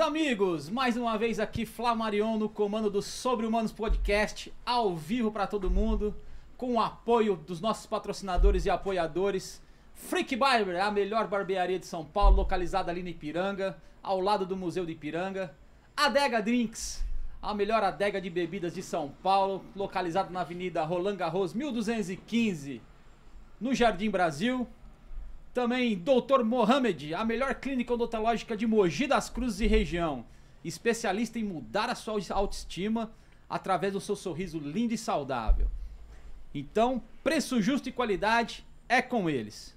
Amigos! Mais uma vez aqui, Flamarion no comando do Sobre Humanos Podcast, ao vivo para todo mundo, com o apoio dos nossos patrocinadores e apoiadores. Freak Barber, a melhor barbearia de São Paulo, localizada ali no Ipiranga, ao lado do Museu de Ipiranga. Adega Drinks, a melhor adega de bebidas de São Paulo, localizada na Avenida Roland Garros 1215, no Jardim Brasil. Também Dr. Mohamed, a melhor clínica odontológica de Mogi das Cruzes e região. Especialista em mudar a sua autoestima através do seu sorriso lindo e saudável. Então, preço justo e qualidade é com eles.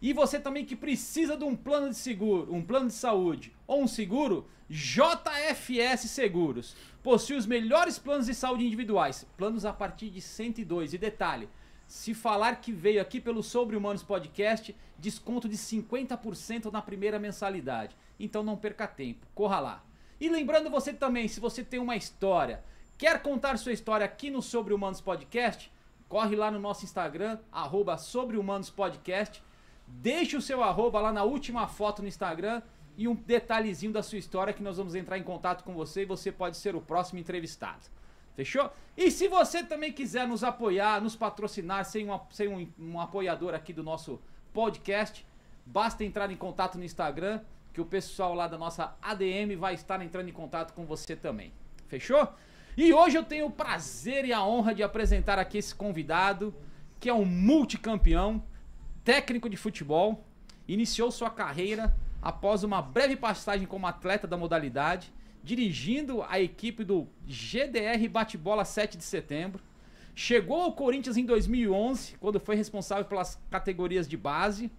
E você também que precisa de um plano de seguro, um plano de saúde ou um seguro, JFS Seguros. Possui os melhores planos de saúde individuais, planos a partir de 102. E detalhe, se falar que veio aqui pelo Sobre Humanos Podcast, desconto de 50% na primeira mensalidade. Então não perca tempo, corra lá. E lembrando você também, se você tem uma história, quer contar sua história aqui no Sobre Humanos Podcast, corre lá no nosso Instagram, arroba Sobre Humanos Podcast, deixe o seu arroba lá na última foto no Instagram e um detalhezinho da sua história que nós vamos entrar em contato com você e você pode ser o próximo entrevistado. Fechou? E se você também quiser nos apoiar, nos patrocinar, ser um, ser um, um apoiador aqui do nosso podcast, basta entrar em contato no Instagram, que o pessoal lá da nossa ADM vai estar entrando em contato com você também. Fechou? E hoje eu tenho o prazer e a honra de apresentar aqui esse convidado, que é um multicampeão, técnico de futebol, iniciou sua carreira após uma breve passagem como atleta da modalidade dirigindo a equipe do GDR Bate-Bola 7 de setembro. Chegou ao Corinthians em 2011, quando foi responsável pelas categorias de base.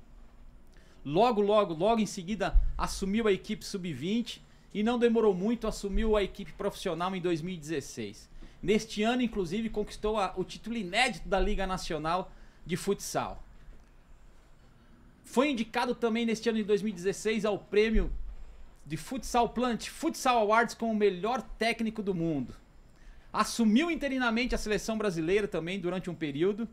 Logo, logo, logo em seguida assumiu a equipe sub-20 e não demorou muito, assumiu a equipe profissional em 2016. Neste ano, inclusive, conquistou a, o título inédito da Liga Nacional de Futsal. Foi indicado também neste ano de 2016 ao prêmio de Futsal Plant Futsal Awards como o melhor técnico do mundo. Assumiu interinamente a seleção brasileira também durante um período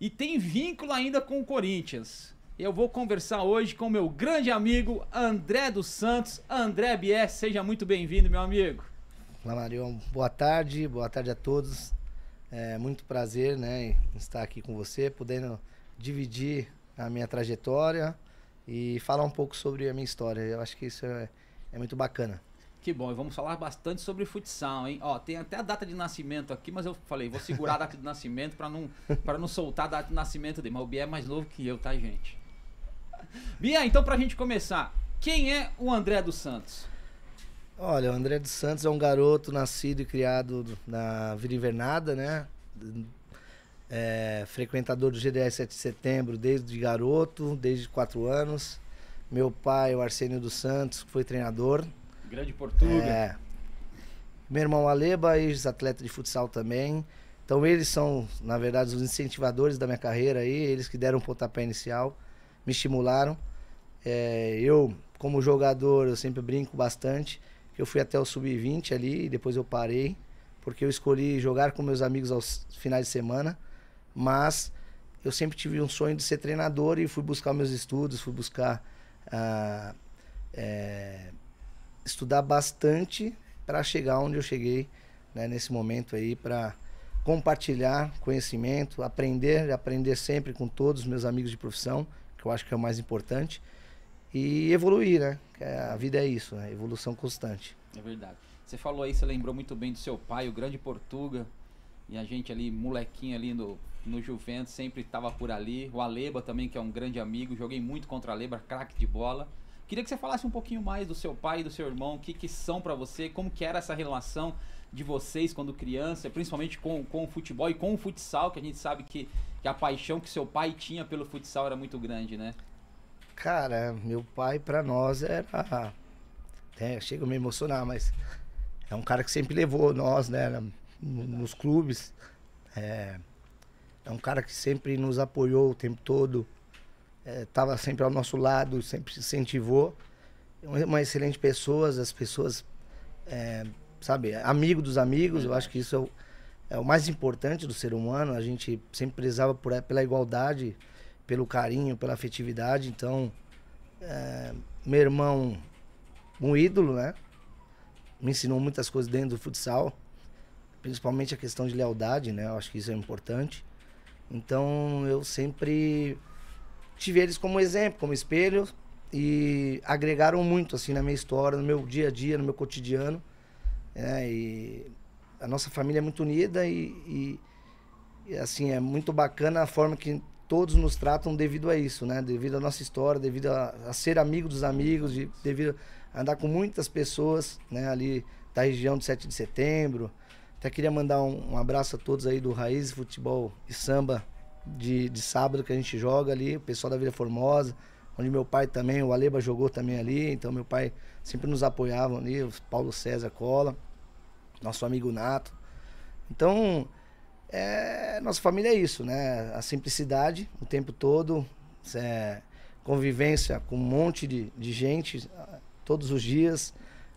e tem vínculo ainda com o Corinthians. Eu vou conversar hoje com meu grande amigo André dos Santos. André Bies, seja muito bem-vindo, meu amigo. Olá, Marion. Boa tarde, boa tarde a todos. É muito prazer, né, estar aqui com você, podendo dividir a minha trajetória, e falar um pouco sobre a minha história. Eu acho que isso é, é muito bacana. Que bom, e vamos falar bastante sobre futsal, hein? Ó, tem até a data de nascimento aqui, mas eu falei, vou segurar a data de nascimento para não, pra não soltar a data de nascimento dele. Mas o Bia é mais novo que eu, tá, gente? Bia, então pra gente começar, quem é o André dos Santos? Olha, o André dos Santos é um garoto nascido e criado na Vila Invernada, né? É, frequentador do GDS 7 de setembro desde garoto, desde 4 anos. Meu pai, o Arsênio dos Santos, foi treinador. Grande Portuga. É. Meu irmão Aleba, ex-atleta de futsal também. Então eles são, na verdade, os incentivadores da minha carreira aí, eles que deram o pontapé inicial, me estimularam. É, eu, como jogador, eu sempre brinco bastante. Eu fui até o sub-20 ali e depois eu parei, porque eu escolhi jogar com meus amigos aos finais de semana mas eu sempre tive um sonho de ser treinador e fui buscar meus estudos, fui buscar uh, é, estudar bastante para chegar onde eu cheguei né, nesse momento aí para compartilhar conhecimento, aprender, aprender sempre com todos os meus amigos de profissão, que eu acho que é o mais importante, e evoluir, né? A vida é isso, né? evolução constante. É verdade. Você falou aí, você lembrou muito bem do seu pai, o grande Portuga, e a gente ali, molequinho ali no no Juventus, sempre estava por ali. O Aleba também, que é um grande amigo, joguei muito contra o Aleba, craque de bola. Queria que você falasse um pouquinho mais do seu pai e do seu irmão, o que, que são para você, como que era essa relação de vocês quando criança, principalmente com, com o futebol e com o futsal, que a gente sabe que, que a paixão que seu pai tinha pelo futsal era muito grande, né? Cara, meu pai para nós era. É, chega a me emocionar, mas é um cara que sempre levou nós, né, nos clubes. É, é um cara que sempre nos apoiou o tempo todo, estava é, sempre ao nosso lado, sempre incentivou. É uma excelente pessoa, as pessoas, é, sabe, amigo dos amigos, eu acho que isso é o, é o mais importante do ser humano. A gente sempre prezava por, pela igualdade, pelo carinho, pela afetividade. Então, é, meu irmão um ídolo, né? Me ensinou muitas coisas dentro do futsal, principalmente a questão de lealdade, né? Eu acho que isso é importante. Então eu sempre tive eles como exemplo, como espelho e agregaram muito assim na minha história, no meu dia a dia, no meu cotidiano. É, e a nossa família é muito unida e, e, e, assim é muito bacana a forma que todos nos tratam devido a isso, né? Devido à nossa história, devido a, a ser amigo dos amigos, de, devido a andar com muitas pessoas, né? Ali da região do 7 de setembro. Até queria mandar um, um abraço a todos aí do Raiz Futebol e Samba de, de sábado que a gente joga ali, o pessoal da Vila Formosa, onde meu pai também, o Aleba jogou também ali, então meu pai sempre nos apoiava ali, o Paulo César Cola, nosso amigo Nato. Então, é, nossa família é isso, né? A simplicidade o tempo todo, é, convivência com um monte de, de gente todos os dias.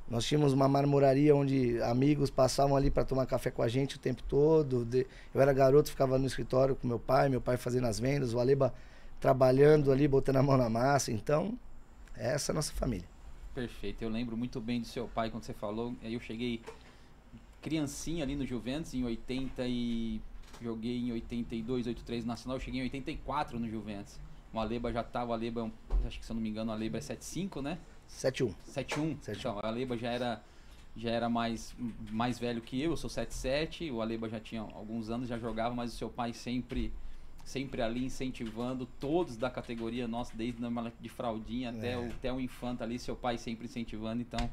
Nós tínhamos uma marmoraria onde amigos passavam ali para tomar café com a gente o tempo todo. Eu era garoto, ficava no escritório com meu pai, meu pai fazendo as vendas, o Aleba trabalhando ali, botando a mão na massa. Então, essa é a nossa família. Perfeito. Eu lembro muito bem do seu pai quando você falou. Aí eu cheguei criancinha ali no Juventus em 80 e joguei em 82, 83 nacional, eu cheguei em 84 no Juventus. O Aleba já tava, o Aleba, é acho que se eu não me engano, o Aleba é 75, né? 71. 71. Então, o Aleba já era já era mais mais velho que eu, eu sou 77, o Aleba já tinha alguns anos, já jogava, mas o seu pai sempre sempre ali incentivando todos da categoria nossa, desde de fraldinha até, é. o, até o infanto ali, seu pai sempre incentivando, então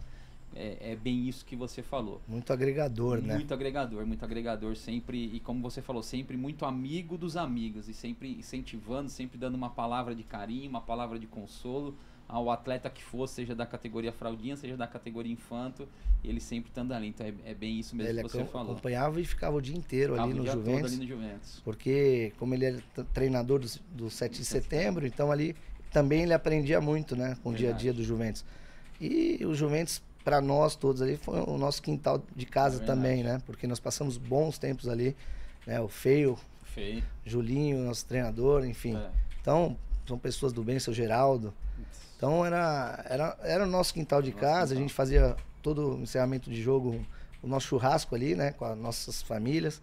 é, é, bem isso que você falou. Muito agregador, muito né? Muito agregador, muito agregador, sempre, e como você falou, sempre muito amigo dos amigos, e sempre incentivando, sempre dando uma palavra de carinho, uma palavra de consolo ao atleta que for, seja da categoria fraldinha, seja da categoria infanto, ele sempre estando ali. Então é, é bem isso mesmo ele que você falou. acompanhava e ficava o dia inteiro ficava ali, no Juventus, ali no Juventus. Porque como ele era treinador do, do 7 de setembro, então ali também ele aprendia muito, né, com Verdade. o dia a dia do Juventus. E o Juventus para nós todos ali foi o nosso quintal de casa é também, né? Porque nós passamos bons tempos ali, né? O Feio, Feio. Julinho, nosso treinador, enfim. É. Então, são pessoas do bem, seu Geraldo. Então era, era, era o nosso quintal de casa, a gente fazia todo o encerramento de jogo, o nosso churrasco ali, né? Com as nossas famílias.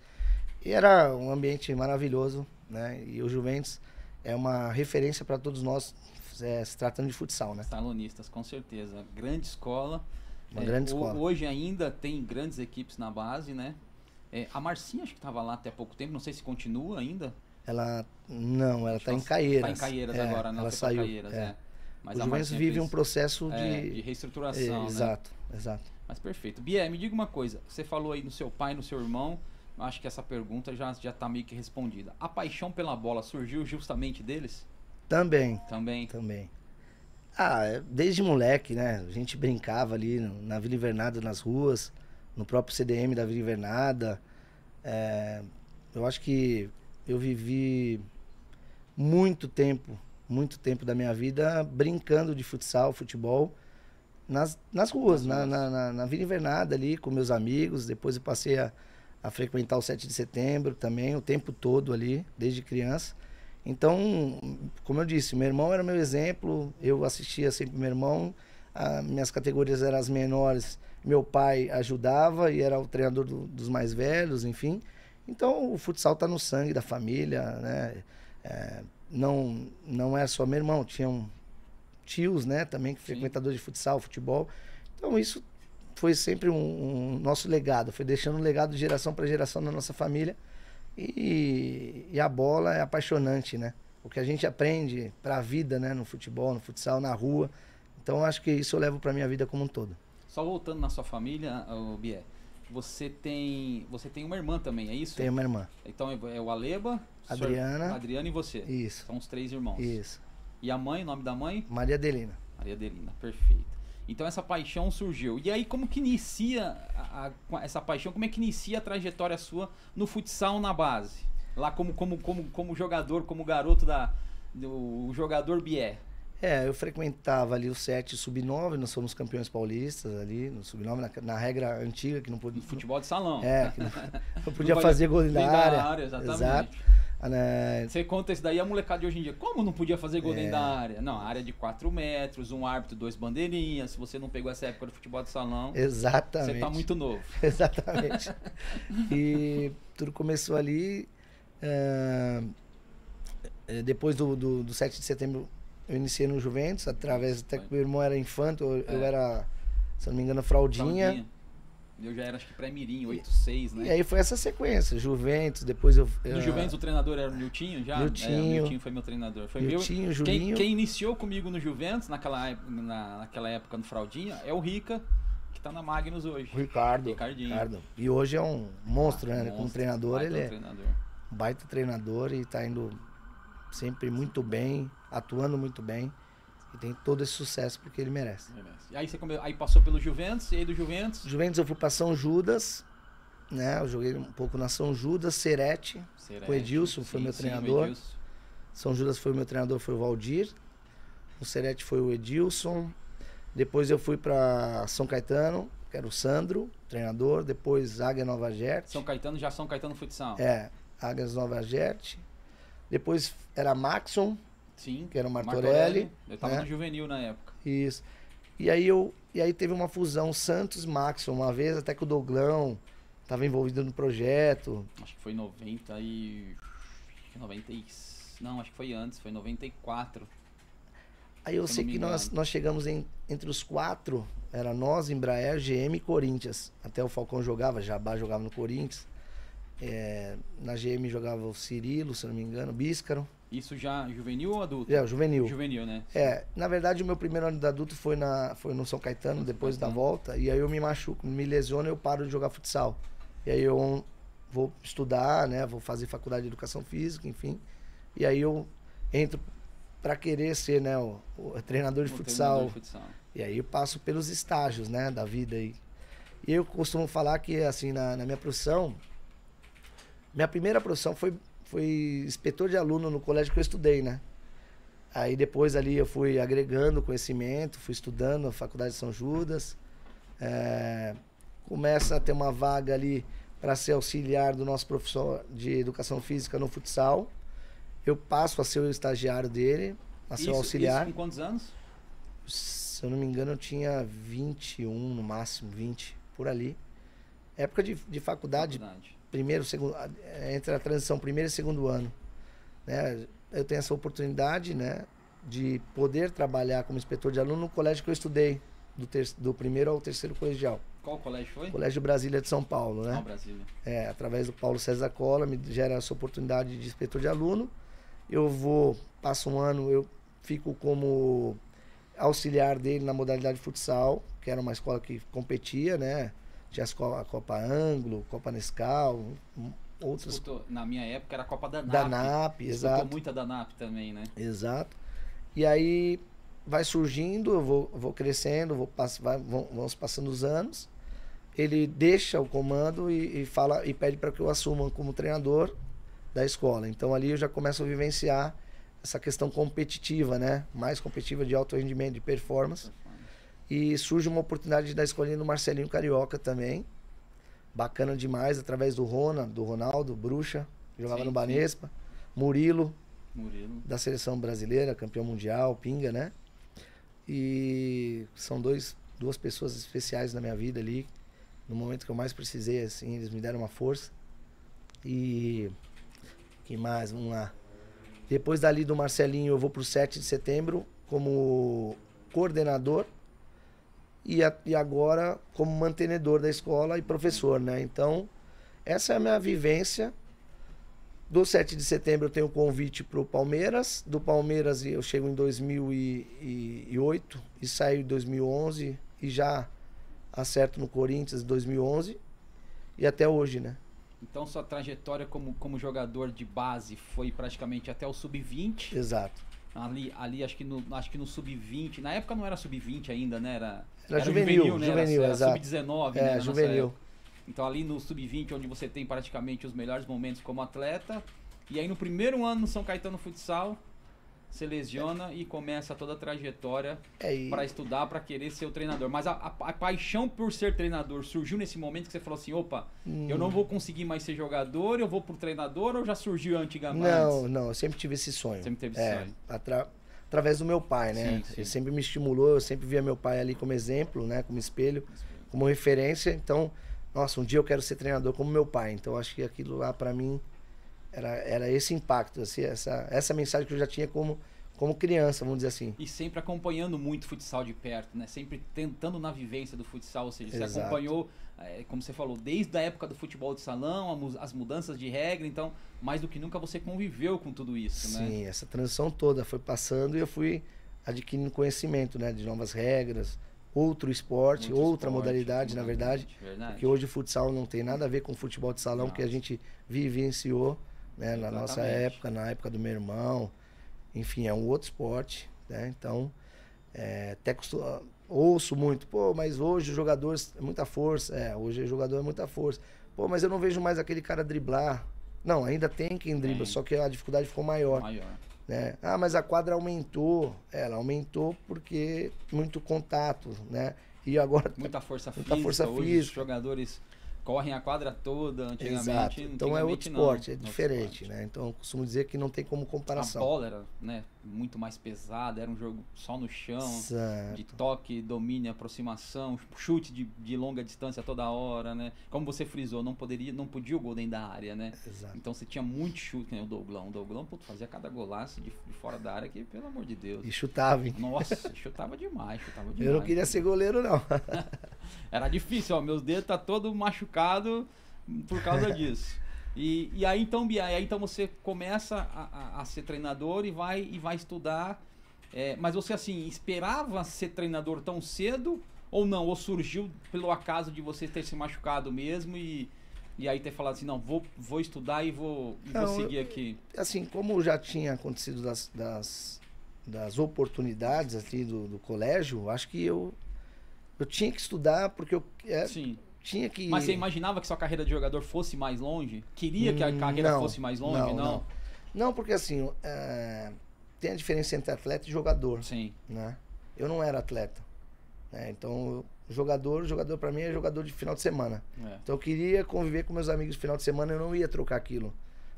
E era um ambiente maravilhoso, né? E o Juventus é uma referência para todos nós, é, se tratando de futsal, né? Talonistas, com certeza. Grande escola. Uma é, grande escola. Hoje ainda tem grandes equipes na base, né? É, a Marcinha acho que estava lá até pouco tempo, não sei se continua ainda. Ela não, ela está em Caieiras. Está em Caieiras é, agora, não ela saiu. Caieiras, é. É. Mas o Juventus vive fez, um processo é, de, de reestruturação, né? Exato, exato. Mas perfeito. Bia, me diga uma coisa. Você falou aí no seu pai, no seu irmão. Acho que essa pergunta já já está meio que respondida. A paixão pela bola surgiu justamente deles? Também. Também. Também. Ah, é, desde moleque, né? A gente brincava ali na Vila Invernada, nas ruas, no próprio CDM da Vila Invernada. É, eu acho que eu vivi muito tempo, muito tempo da minha vida brincando de futsal, futebol, nas, nas ruas, na, na, na, na Vila Invernada ali, com meus amigos. Depois eu passei a, a frequentar o 7 de setembro também, o tempo todo ali, desde criança. Então, como eu disse, meu irmão era meu exemplo, eu assistia sempre meu irmão, minhas categorias eram as menores, meu pai ajudava e era o treinador do, dos mais velhos, enfim. Então, o futsal está no sangue da família, né? É, não, não era só meu irmão, tinham tios, né, também, que frequentadores de futsal, futebol. Então, isso foi sempre um, um nosso legado, foi deixando um legado de geração para geração na nossa família. E, e, a bola é apaixonante, né? O que a gente aprende para a vida, né? No futebol, no futsal, na rua. Então acho que isso eu levo para minha vida como um todo. Só voltando na sua família, o Bié, você tem você tem uma irmã também, é isso? Tenho uma irmã. Então é, é o Aleba, Adriana, Adriana e você. Isso. São os três irmãos. Isso. E a mãe, o nome da mãe? Maria Adelina. Maria Adelina, perfeito. Então essa paixão surgiu. E aí como que inicia a, a, essa paixão? Como é que inicia a trajetória sua no futsal na base? Lá como como como, como jogador, como garoto da do jogador Bié. É, eu frequentava ali o 7 sub-9, nós fomos campeões paulistas ali no sub-9, na, na, regra antiga que não podia. Futebol de salão. É, que não, não podia não fazer gol na área. área exatamente. Exato. Ah, né, Você conta isso daí, a molecada de hoje em dia, como não podia fazer gol É. dentro da área? Não, área de 4 metros, um árbitro, dois bandeirinhas. Se você não pegou essa época do futebol de salão, Exatamente. você tá muito novo. Exatamente. e tudo começou ali. eh, depois do, do, do 7 de setembro, eu iniciei no Juventus, através até que meu irmão era infanto, eu, eu É. era, se eu não me engano, fraldinha. Fraldinha. Eu já era, acho que pré-mirim, 8, 6, né? E aí foi essa sequência, Juventus, depois eu... No eu- Juventus o treinador era o Niltinho já? É, o Niltinho. Niltinho foi meu treinador. Foi meu, Miltinho, quem, Julinho. quem iniciou comigo no Juventus, naquela, na, naquela época no Fraldinha, é o Rica, que tá na Magnus hoje. o Ricardo. Ricardinho. Ricardo. E hoje é um monstro, né? Monstro, Como treinador, ele é treinador. um baita treinador e tá indo sempre muito bem, atuando muito bem. E tem todo esse sucesso porque ele merece. Merece. E aí você come... aí passou pelo Juventus, e aí do Juventus, Juventus eu fui pra São Judas, né? Eu joguei um pouco na São Judas, Serete. Serete, O Edilson foi meu sim, treinador. São Judas foi meu treinador, foi o Valdir. O Serete foi o Edilson. Depois eu fui pra São Caetano, que era o Sandro, treinador. Depois Águia Nova Gerte. São Caetano, já São Caetano Futsal. É, Águias Nova Gerte. Depois era Maxon, Sim. que era o Martorelli. Eu tava né? no juvenil na época. Isso. E aí eu e aí teve uma fusão Santos Maxon uma vez, até que o Doglão tava envolvido no projeto. Acho que foi 90 e. acho que 90 e... Não, acho que foi antes, foi 94. Aí eu eu sei que nós, nós chegamos em, entre os quatro, era nós, Embraer, GM e Corinthians. Até o Falcão jogava, Jabá jogava no Corinthians. É, na GM jogava o Cirilo, se não me engano, Bíscaro. Isso já juvenil ou adulto? É, Juvenil. Juvenil, né? É, na verdade o meu primeiro ano de adulto foi, na, foi no São Caetano, depois da Caetano. volta, e aí eu me machuco, me lesiono e eu paro de jogar futsal. E aí eu vou estudar, né, vou fazer faculdade de educação física, enfim. E aí eu entro para querer ser, né, o, o treinador de O futsal. treinador de futsal. E aí eu passo pelos estágios, né, da vida aí. E eu costumo falar que, assim, na, na minha profissão, minha primeira profissão foi, foi inspetor de aluno no colégio que eu estudei, né? Aí depois ali eu fui agregando conhecimento, fui estudando na Faculdade de São Judas. É, começa a ter uma vaga ali para ser auxiliar do nosso professor de educação física no futsal. Eu passo a ser o estagiário dele, a ser Isso, o auxiliar. isso com quantos anos? Se eu não me engano, eu tinha 21 no máximo, 20, por ali. Época de, de faculdade, Faculdade. Primeiro, segundo, eh, entre a transição primeiro e segundo ano. Né? Eu tenho essa oportunidade, né, de poder trabalhar como inspetor de aluno no colégio que eu estudei, do, ter, do primeiro ao terceiro colegial. Qual colégio foi? Colégio Brasília de São Paulo, Ah, né? Brasília. É, através do Paulo César Cola, me gera essa oportunidade de inspetor de aluno. Eu vou, passo um ano, eu fico como auxiliar dele na modalidade futsal, que era uma escola que competia, né? Tinha as co- a Copa Anglo, Copa Nescau, outras Disputou- na minha época era a Copa da NAP. da NAP, Disputou exato. muita da NAP também, né? Exato. E aí vai surgindo, eu vou, vou crescendo, vou pass vai, vão, vão passando os anos. Ele deixa o comando e, e fala e pede para que eu assuma como treinador da escola. Então ali eu já começo a vivenciar essa questão competitiva, né? Mais competitiva de alto rendimento, de performance. E surge uma oportunidade da escolinha do Marcelinho Carioca também. Bacana demais, através do Rona, do Ronaldo, Bruxa, que jogava Sim, no sim. Banespa. Murilo, Murilo. da seleção brasileira, campeão mundial, Pinga, né? E são dois, duas pessoas especiais na minha vida ali. No momento que eu mais precisei, assim, eles me deram uma força. E que mais? Vamos lá. Depois dali do Marcelinho, eu vou pro 7 de setembro como coordenador e, a- e agora como mantenedor da escola e professor, né? Então, essa é a minha vivência. Do 7 de setembro eu tenho convite para o Palmeiras. Do Palmeiras eu chego em 2008 e saio em 2011 e já acerto no Corinthians em 2011 e até hoje, né? Então sua trajetória como, como jogador de base foi praticamente até o sub-20. Exato. Ali, ali acho que no, acho que no sub-20. Na época não era sub-20 ainda, né? Era, Era juvenil, né? juvenil, era, exato. sub-19, né? É, nossa juvenil. Então ali no sub-20, onde você tem praticamente os melhores momentos como atleta. E aí no primeiro ano no São Caetano Futsal, você lesiona e começa toda a trajetória É, para estudar, para querer ser o treinador. Mas a, a- a paixão por ser treinador surgiu nesse momento que você falou assim, opa, Hum. eu não vou conseguir mais ser jogador, eu vou pro treinador ou já surgiu antigamente? Não, não, eu sempre tive esse sonho. Sempre teve esse É, sonho. atra- através do meu pai, né? Sim, sim. Ele sempre me estimulou, eu sempre via meu pai ali como exemplo, né? Como espelho, como referência. Então, nossa, um dia eu quero ser treinador como meu pai. Então, acho que aquilo lá pra mim era, era esse impacto, assim, essa, essa mensagem que eu já tinha como, como criança, vamos dizer assim. E sempre acompanhando muito o futsal de perto, né? Sempre tentando na vivência do futsal, ou seja, você Exato. acompanhou, eh, como você falou, desde a época do futebol de salão, as mudanças de regra, então, mais do que nunca você conviveu com tudo isso, né? Sim, essa transição toda foi passando e eu fui adquirindo conhecimento, né? De novas regras, outro esporte, Muito outra esporte, modalidade, na verdade. verdade. Porque hoje o futsal não tem nada a ver com o futebol de salão Não. que a gente vivenciou né, na nossa época, na época do meu irmão. Enfim, é um outro esporte. Né? Então, é, até costu- ouço muito, pô, mas hoje os jogadores é muita força. É, hoje o jogador é muita força. Pô, mas eu não vejo mais aquele cara driblar. Não, ainda tem quem dribla, só que a dificuldade ficou maior. Maior. Né? Ah, mas a quadra aumentou. É, Ela aumentou porque muito contato, né? E agora Muita força Muita física. força hoje os física. jogadores correm a quadra toda, antigamente. Exato. Então é antigamente outro não, esporte, é outro diferente, né? Então eu costumo dizer que não tem como A comparação. bola era né, muito mais pesada, era um jogo só no chão. Exato. de toque, domínio, aproximação, chute de, de longa distância toda hora, né? Como você frisou, não poderia, não podia o gol dentro da área, né? Exato. Então você tinha muito chute, né? O Douglão. O Douglão fazia cada golaço de, de fora da área que, pelo amor de Deus. E chutava, hein? Nossa, chutava demais, chutava demais. Eu não queria ser goleiro, não. Era difícil, ó. Meus dedos tá todo machucado por causa disso. E, e aí então, Bia, aí então você começa a, a- a ser treinador e vai e vai estudar. É, mas você assim esperava ser treinador tão cedo ou não? Ou surgiu pelo acaso de você ter se machucado mesmo e, e aí ter falado assim, não, vou, vou estudar e vou, e vou Não, seguir aqui. Assim, como já tinha acontecido das, das, das oportunidades aqui do, do colégio, acho que eu, eu tinha que estudar porque eu é, Sim. Tinha que... Mas você imaginava que sua carreira de jogador fosse mais longe? Queria que a Hum, carreira não, fosse mais longe? Não, não. Não, porque assim, é, tem a diferença entre atleta e jogador. Sim. né? Eu não era atleta. né? Então, jogador, jogador pra mim é jogador de final de semana. É. Então, eu queria conviver com meus amigos no final de semana, eu não ia trocar aquilo.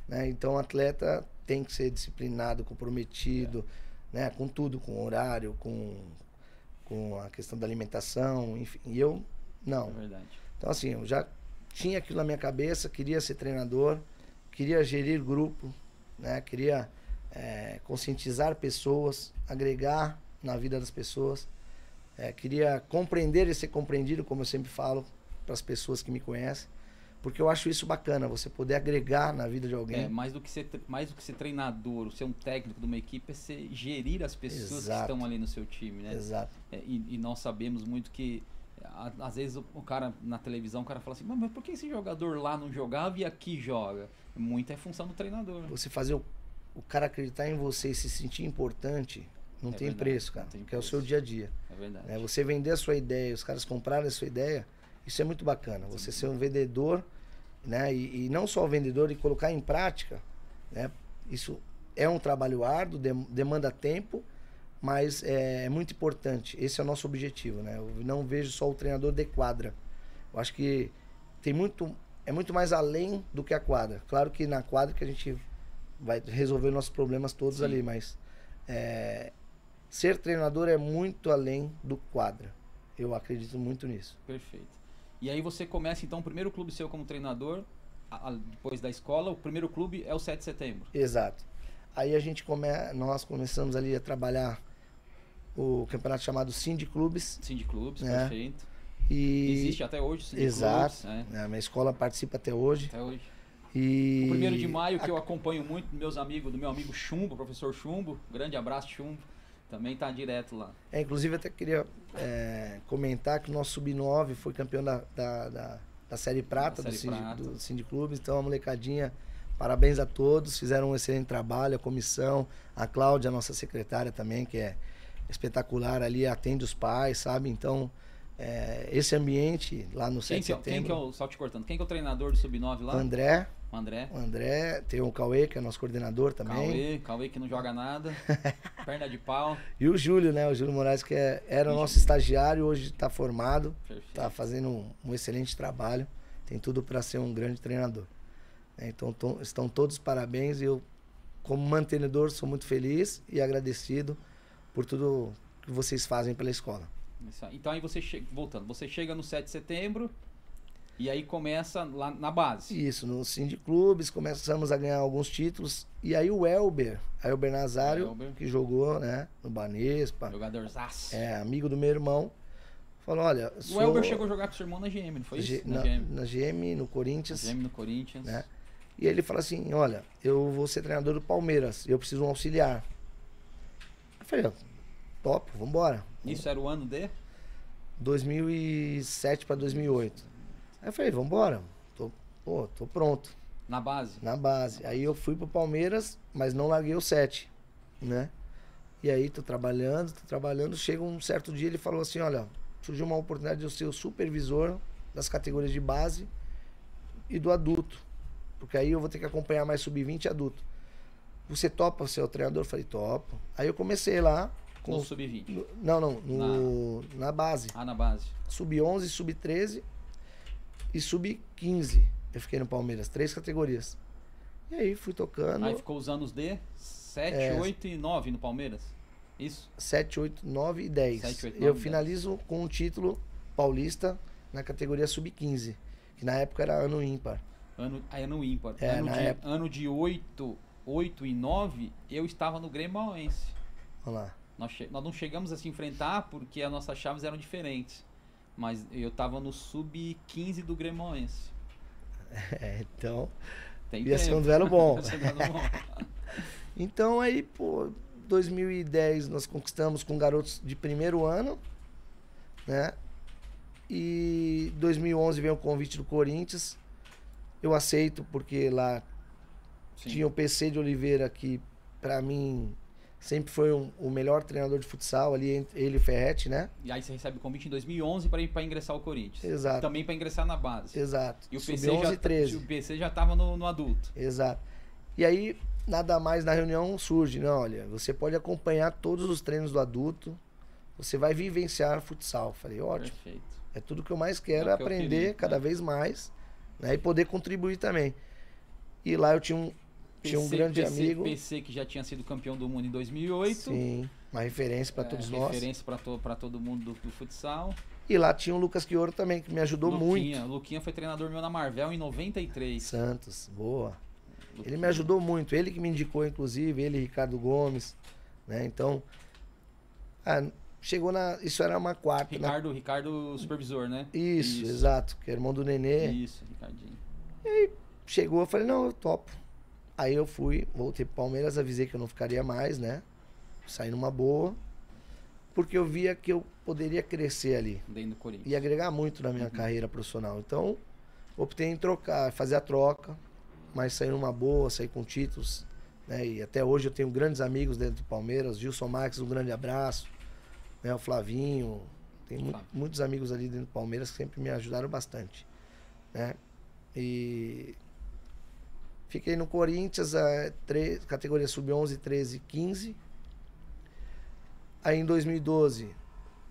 Né? Então, o atleta tem que ser disciplinado, comprometido, né? com tudo, com horário, com, com a questão da alimentação, enfim. E eu, não. É verdade. Então, assim, eu já tinha aquilo na minha cabeça, queria ser treinador, queria gerir grupo, né? Queria eh, conscientizar pessoas, agregar na vida das pessoas. Eh, queria compreender e ser compreendido, como eu sempre falo para as pessoas que me conhecem. Porque eu acho isso bacana, você poder agregar na vida de alguém. É, mais do que ser, mais do que ser treinador, ser um técnico de uma equipe, é ser gerir as pessoas que Exato. estão ali no seu time, né? Exato. É, e, e nós sabemos muito que às vezes o, cara na televisão, o cara fala assim, mas, por que esse jogador lá não jogava e aqui joga? Muito é função do treinador. Você fazer o, o cara acreditar em você e se sentir importante, não É tem verdade, preço, cara. tem Que é o preço. seu dia a dia. É verdade. né? Você vender a sua ideia, os caras comprarem a sua ideia, isso é muito bacana. Você ser um vendedor, né? E, e não só o vendedor, e colocar em prática, né? Isso é um trabalho árduo, dem- demanda tempo, mas é, muito importante. Esse é o nosso objetivo, né? Eu não vejo só o treinador de quadra. Eu acho que tem muito, é muito mais além do que a quadra. Claro que na quadra que a gente vai resolver nossos problemas todos Sim. ali, mas é, ser treinador é muito além do quadra. Eu acredito muito nisso. Perfeito. E aí você começa então o primeiro clube seu como treinador, a- a- depois da escola, o primeiro clube é o 7 de setembro. Exato. Aí a gente come, nós começamos ali a trabalhar o campeonato chamado Cindy Clubes de clubes, É. perfeito. e Existe até hoje o de Exato. Clubes, né? né, a minha escola participa até hoje. Até hoje. E O primeiro de maio, que eu acompanho muito, meus amigos, do meu amigo Chumbo, professor Chumbo. Grande abraço, Chumbo. Também tá direto lá. É, inclusive, até queria é, comentar que o nosso Sub-9 foi campeão da, da, da, da Série Prata, Da do, Série Cindy, do Cindy Clubes. Então, a molecadinha, parabéns a todos, fizeram um excelente trabalho, a comissão, a Cláudia, nossa secretária também, que é espetacular ali, atende os pais, sabe? Então, é, esse ambiente lá no 7 Quem de que, é, quem setembro, que é o, só te cortando, quem que é o treinador do Sub-9 lá? André, O André. O André, tem o Cauê, que é nosso coordenador também. Cauê, Cauê que não joga nada. perna de pau. E o Júlio, né? O Júlio Moraes, que é- era o nosso estagiário, hoje está formado, está fazendo um, um excelente trabalho. Tem tudo para ser um grande treinador. né? Então to- estão todos os parabéns e eu, como mantenedor, sou muito feliz e agradecido por tudo que vocês fazem pela escola. Aí. Então aí você chega, voltando, você chega no 7 de setembro e aí começa lá na base. Isso, no Cindy Clubes começamos a ganhar alguns títulos. E aí o Elber, Elber Nazário, Elber. que jogou né, no Banespa, Jogador zaço. é amigo do meu irmão, falou, olha... O sou- Elber chegou a jogar com o seu irmão na GM, não foi isso? na, GM. na GM, no Na Corinthians. GM no Corinthians. né? E ele fala assim, olha, eu vou ser treinador do Palmeiras, eu preciso de um auxiliar. Eu falei, top, vambora. Isso era o ano de? 2007 para 2008. Aí eu falei, vambora, tô, pô, tô pronto, Na base? na base. Aí eu fui pro Palmeiras, mas não larguei o 7, né? E aí tô trabalhando, tô trabalhando, chega um certo dia ele falou assim, olha, surgiu uma oportunidade de eu ser o supervisor das categorias de base e do adulto. Porque aí eu vou ter que acompanhar mais sub-20 e adulto. Você topa ser o treinador? Eu falei, topo. Aí eu comecei lá com No os- sub-20. no- não, não, no, na base. Ah, na base. Sub-11, sub-13 e sub-15. Eu fiquei no Palmeiras, três categorias. E aí fui tocando Aí ficou os anos de 7, É. 8 e 9 no Palmeiras. Isso? 7, 8, 9 e 10. 7, 8, 9 eu e 10. finalizo com um título paulista na categoria sub-15, que na época era ano ímpar. Ano, aí ano ímpar. É, ano, na de, época. ano de 8, 8 e 9, eu estava no Grêmio Mauense. Vamos lá. Nós, nós não chegamos a se enfrentar porque as nossas chaves eram diferentes. Mas eu estava no sub-15 do Grêmio Mauense. É, então, Tem ia ser tempo. um duelo bom. Ia ser um duelo bom. Então aí, pô, 2010 nós conquistamos com garotos de primeiro ano, né? E 2011 veio o convite do Corinthians. Eu aceito porque lá Sim. tinha o PC de Oliveira que pra mim sempre foi um- o melhor treinador de futsal ali ele e o Ferretti, né? E aí você recebe o convite em 2011 para ir para ingressar o Corinthians. Exato. Também para ingressar na base. Exato. E o PC 11 já, e 13. o PC já tava no, no adulto. Exato. E aí, nada mais na reunião surge, né? Olha, você pode acompanhar todos os treinos do adulto, você vai vivenciar futsal. Falei, ótimo, Perfeito. é tudo que eu mais quero, É aprender queria, cada né? vez mais, né? E poder contribuir também. E lá eu tinha um, tinha um grande PC, amigo. PC que já tinha sido campeão do mundo em 2008. Sim, uma referência para É, todos nós. Referência para to, pra todo mundo do, do futsal. E lá tinha o Lucas Quioro também, que me ajudou Luquinha, muito. Luquinha foi treinador meu na Marvel em 93. Santos, boa. Ele Luquinha. me ajudou muito, ele que me indicou, inclusive, ele e Ricardo Gomes, né? Então, ah, chegou na. Isso era uma quarta. na- Ricardo, Ricardo supervisor, né? Isso, exato, que é irmão do Nenê. Isso, Ricardinho. Chegou, eu falei, não, eu topo. Aí eu fui, voltei pro Palmeiras, avisei que eu não ficaria mais, né? Saí numa boa. Porque eu via que eu poderia crescer ali. Dentro do Corinthians. E agregar muito na minha Uhum. carreira profissional. Então, optei em trocar, fazer a troca, mas sair numa boa, sair com títulos. Né? E até hoje eu tenho grandes amigos dentro do Palmeiras. Gilson Marques, um grande abraço. Né? O Flavinho. Tem mu- Flávio. muitos amigos ali dentro do Palmeiras que sempre me ajudaram bastante. Né? E fiquei no Corinthians, a tre- categoria sub-11, 13 15. Aí em 2012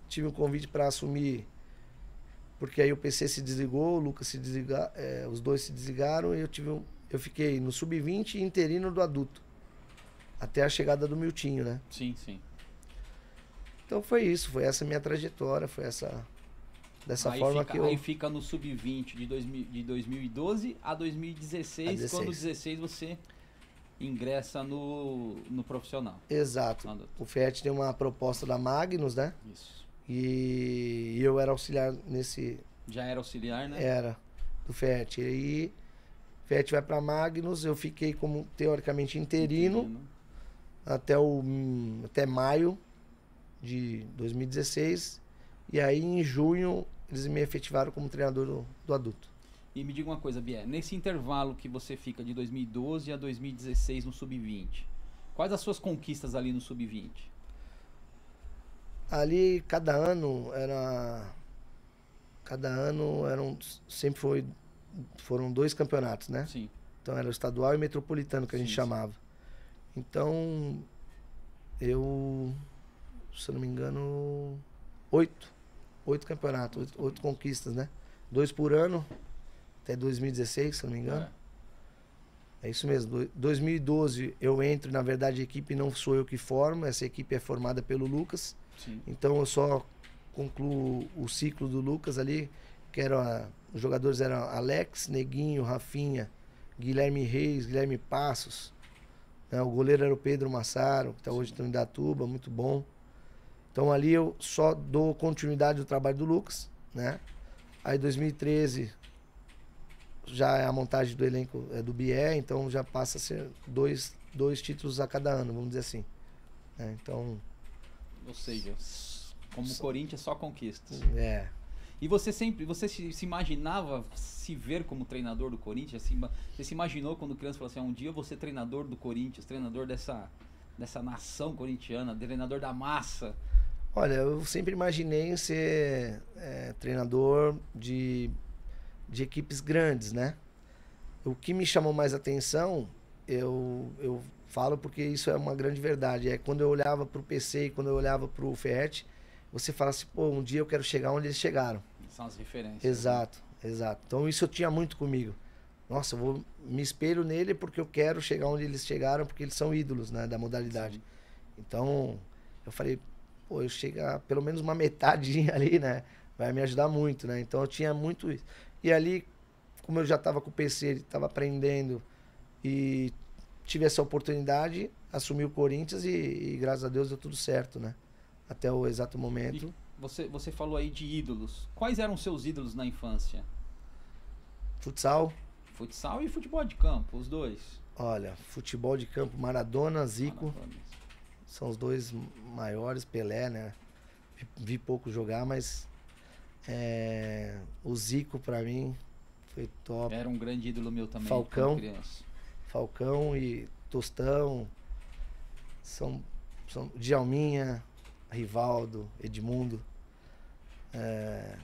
tive um convite para assumir, porque aí o PC se desligou, o Lucas se desligar, os dois se desligaram e eu tive um, eu fiquei no sub-20 e interino do adulto. Até a chegada do Miltinho, né? Sim, sim. Então foi isso, foi essa minha trajetória, foi essa dessa aí forma fica, que eu Aí fica no sub-20 de, 2000 de 2012 a 2016, A 16. quando 16 você ingressa no, no profissional. Exato. O Fiat tem uma proposta da Magnus, né? Isso. E eu era auxiliar nesse Já era auxiliar, né? Era, do FET. E aí, FET vai para Magnus, eu fiquei como teoricamente interino até, o, hum, até maio de 2016. E aí, em junho, eles me efetivaram como treinador do, do adulto. E me diga uma coisa, Bier, nesse intervalo que você fica de 2012 a 2016 no sub-20, quais as suas conquistas ali no sub-20? Ali, cada ano era. Cada ano eram. Sempre foi, foram dois campeonatos, né? Sim. Então era o estadual e metropolitano que a gente Sim, sim. chamava. Então, eu, se eu não me engano, oito. Oito campeonatos, oito, oito conquistas, né? Dois por ano, até 2016, se eu não me engano. É isso mesmo. Do- 2012 eu entro, na verdade a equipe não sou eu que formo, essa equipe é formada pelo Lucas. Sim. Então eu só concluo o ciclo do Lucas ali, que era os jogadores eram Alex, Neguinho, Rafinha, Guilherme Reis, Guilherme Passos. né? O goleiro era o Pedro Massaro, que está hoje em Indatuba, muito bom. Então ali eu só dou continuidade do trabalho do Lucas, né? Aí 2013 já é a montagem do elenco é do Bié, então já passa a ser dois, dois títulos a cada ano, vamos dizer assim. né? Então, Ou seja, como o Corinthians, só conquistas. é, E você sempre, você se, se imaginava se ver como treinador do Corinthians? Assim, você se imaginou quando criança falou assim, "Ah, um dia eu vou ser treinador do Corinthians, treinador dessa, dessa nação corintiana, treinador da massa? Olha, eu sempre imaginei ser é, treinador de, de equipes grandes, né? O que me chamou mais atenção, eu, eu falo porque isso é uma grande verdade, é quando eu olhava para o PC e quando eu olhava para o Ferret, você fala assim, pô, um dia eu quero chegar onde eles chegaram. São as referências. Exato, exato. Então isso eu tinha muito comigo. Nossa, eu vou me espelho nele porque eu quero chegar onde eles chegaram, porque eles são ídolos, né, da modalidade. Então, eu falei, pô, eu chegar pelo menos uma metadinha ali, né? Vai me ajudar muito, né? Então eu tinha muito isso. E ali, como eu já estava com o PC, estava aprendendo e tive essa oportunidade, assumi o Corinthians e, e graças a Deus deu tudo certo, né? Até o exato momento. Você, você falou aí de ídolos. Quais eram seus ídolos na infância? Futsal, Futsal e futebol de campo, os dois. olha, futebol de campo, Maradona, Zico, Maradona. são os dois maiores, Pelé, né? Vi, vi pouco jogar, mas é, o Zico pra mim foi top. Era um grande ídolo meu também. Falcão. Falcão e Tostão, são, são Djalminha, Rivaldo, Edmundo, é,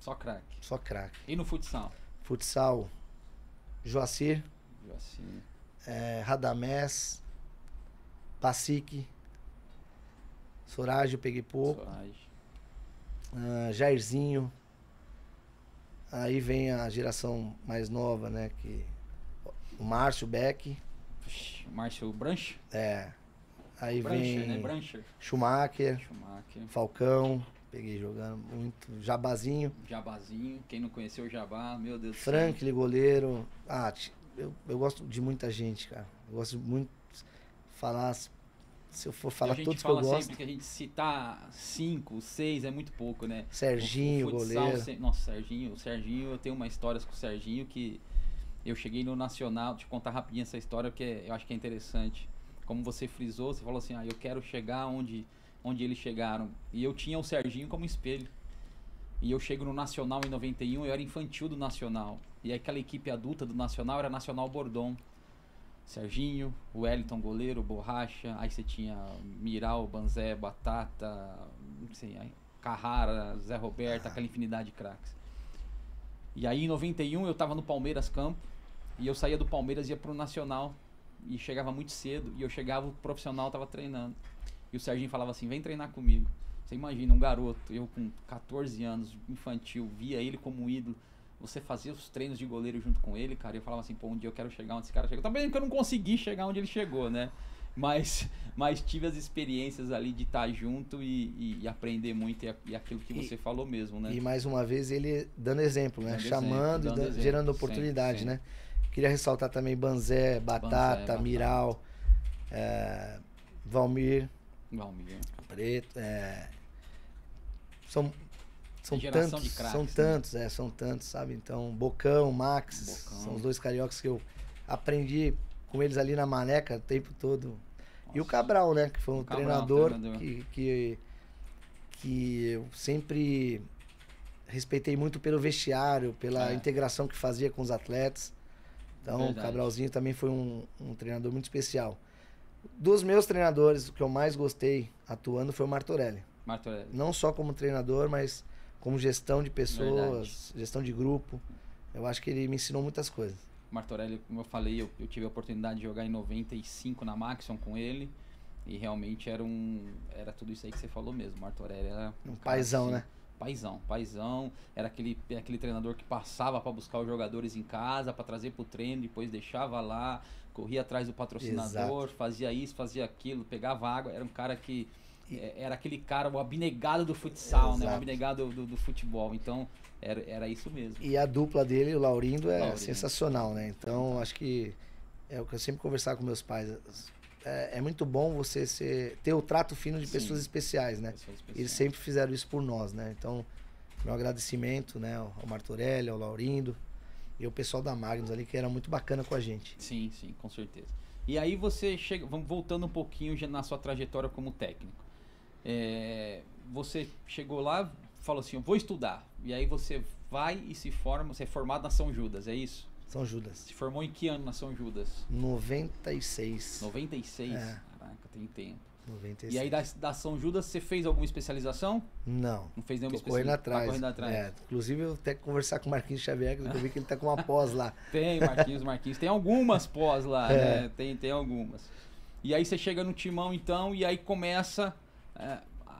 Só craque. só craque. E no futsal? Futsal, Joacir, Assim, é, Radamés, Pacique, Sorage eu peguei pouco, Sorage. ah, Jairzinho, aí vem a geração mais nova, né, que o Márcio Beck, Márcio Brancher? é, aí Brancher, vem né? Brancher. Schumacher, Schumacher. Falcão, peguei jogando muito. Jabazinho, Jabazinho. Quem não conheceu o Jabá, meu Deus do céu. Franklin, goleiro. Ah, eu, eu gosto de muita gente, cara. Eu gosto muito de falar. Se eu for falar a gente todos que fala eu gosto. sempre que a gente citar cinco, seis é muito pouco, né? Serginho, O futsal goleiro. se- Nossa, Serginho, o Serginho, eu tenho uma história com o Serginho que eu cheguei no Nacional, deixa eu contar rapidinho essa história porque eu acho que é interessante. Como você frisou, você falou assim, ah, eu quero chegar onde, onde eles chegaram. E eu tinha o Serginho como espelho. E eu chego no Nacional em 91, eu era infantil do Nacional. E aquela equipe adulta do Nacional era Nacional Bordon. Serginho, Wellington goleiro, Borracha, aí você tinha Miral, Banzé, Batata, não sei, aí Carrara, Zé Roberto, aquela infinidade de craques. E aí em 91 eu tava no Palmeiras Campo e eu saía do Palmeiras e ia pro Nacional e chegava muito cedo e eu chegava o profissional tava treinando. E o Serginho falava assim: "Vem treinar comigo". Você imagina um garoto, eu com 14 anos, infantil, via ele como um ídolo. Você fazia os treinos de goleiro junto com ele, cara. E eu falava assim, pô, um dia eu quero chegar onde esse cara chegou. Também que eu não consegui chegar onde ele chegou, né? Mas, mas tive as experiências ali de estar junto e, e- e aprender muito. E, e aquilo que você falou mesmo, né? E mais uma vez ele dando exemplo, né? Dando Chamando, exemplo, dando dan- exemplo, gerando sempre, oportunidade, sempre. né? Queria ressaltar também Banzé, Batata, Batata. Miral, é, Valmir, Valmir. Preto, é, são são tantos, são né? tantos, é, são tantos, sabe? Então, Bocão, Max, Bocão. são os dois cariocas que eu aprendi com eles ali na Maneca o tempo todo. E o Nossa. Cabral, né, que foi um Cabral, treinador, treinador. Que, que que eu sempre respeitei muito pelo vestiário, pela É. integração que fazia com os atletas. Então, Verdade. o Cabralzinho também foi um, um treinador muito especial. Dos meus treinadores, o que eu mais gostei atuando foi o Martorelli. Martorelli. Não só como treinador, mas como gestão de pessoas, Verdade. gestão de grupo. Eu acho que ele me ensinou muitas coisas. Martorelli, como eu falei, eu, eu, tive a oportunidade de jogar em 95 na Maxon com ele. E realmente era um. Era tudo isso aí que você falou mesmo. Martorelli era. Um paizão, assim, né? Paizão, paizão. Era aquele, aquele treinador que passava para buscar os jogadores em casa, para trazer pro treino, depois deixava lá, corria atrás do patrocinador, Exato. fazia isso, fazia aquilo, pegava água. Era um cara que. É, era aquele cara, o abnegado do futsal, Exato. né? O abnegado do, do, futebol. Então, era, era isso mesmo. E a dupla dele, o Laurindo, é Laurindo. sensacional, né? Então, acho que é o que eu sempre conversava com meus pais é, é, muito bom você ser, ter o trato fino de Sim. pessoas especiais, né? Pessoas especiais. Eles sempre fizeram isso por nós, né? Então, meu agradecimento, né, ao Martorelli, ao Laurindo e o pessoal da Magnus ali, que era muito bacana com a gente. Sim, sim, com certeza. E aí você chega, vamos voltando um pouquinho já na sua trajetória como técnico. É, você chegou lá, falou assim, eu vou estudar. E aí você vai e se forma, você é formado na São Judas, é isso? São Judas. Se formou em que ano na São Judas? 96. 96? É. Caraca, tem tempo. 96. E aí da, da São Judas você fez alguma especialização? Não. Não fez nenhuma especialização? Correndo atrás. Tá correndo atrás. É, inclusive eu até conversar com o Marquinhos Xavier, que eu vi que ele tá com uma pós lá. tem, Marquinhos, Marquinhos. Tem algumas pós lá, é. né? Tem, tem algumas. E aí você chega no timão então e aí começa é,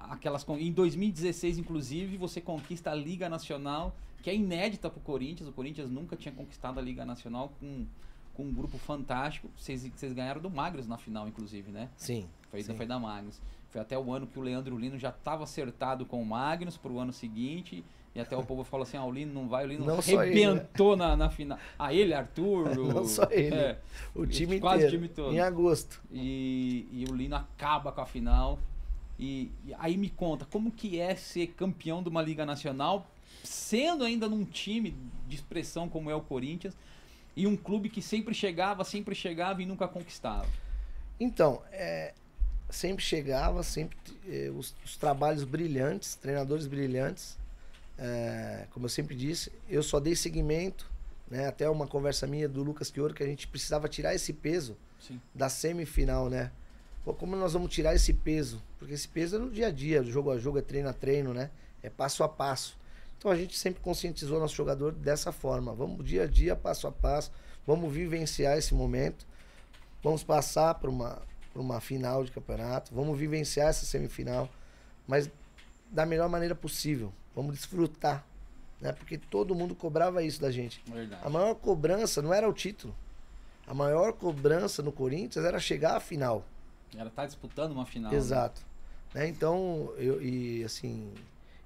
aquelas. Em 2016, inclusive, você conquista a Liga Nacional que é inédita para o Corinthians. O Corinthians nunca tinha conquistado a Liga Nacional com, com um grupo fantástico. Vocês, vocês ganharam do Magros na final, inclusive, né? Sim. Foi, sim. foi da Magnus. Foi até o ano que o Leandro Lino já estava acertado com o Magnus para o ano seguinte. E até o povo falou assim: ah, o Lino não vai, o Lino não arrebentou ele, né? na, na final. Ah, ele, Arthur. O, não só ele. É, o time quase inteiro. o time todo. Em agosto. E, e o Lino acaba com a final. E, e, aí me conta, como que é ser campeão de uma Liga Nacional sendo ainda num time de expressão como é o Corinthians e um clube que sempre chegava, sempre chegava e nunca conquistava? Então, é, sempre chegava, sempre é, os, os, trabalhos brilhantes, treinadores brilhantes. É, como eu sempre disse, eu só dei seguimento, né, até uma conversa minha do Lucas Quioro, que a gente precisava tirar esse peso Sim. da semifinal, né? Pô, como nós vamos tirar esse peso? Porque esse peso é no dia a dia, jogo a jogo, é treino a treino, né? É passo a passo. Então a gente sempre conscientizou nosso jogador dessa forma. Vamos dia a dia, passo a passo, vamos vivenciar esse momento. Vamos passar para uma, por uma final de campeonato, vamos vivenciar essa semifinal, mas da melhor maneira possível. Vamos desfrutar, né? Porque todo mundo cobrava isso da gente. Verdade. A maior cobrança não era o título. A maior cobrança no Corinthians era chegar à final. Era estar tá disputando uma final. Né? Exato. Né? Né? Então, eu, e assim,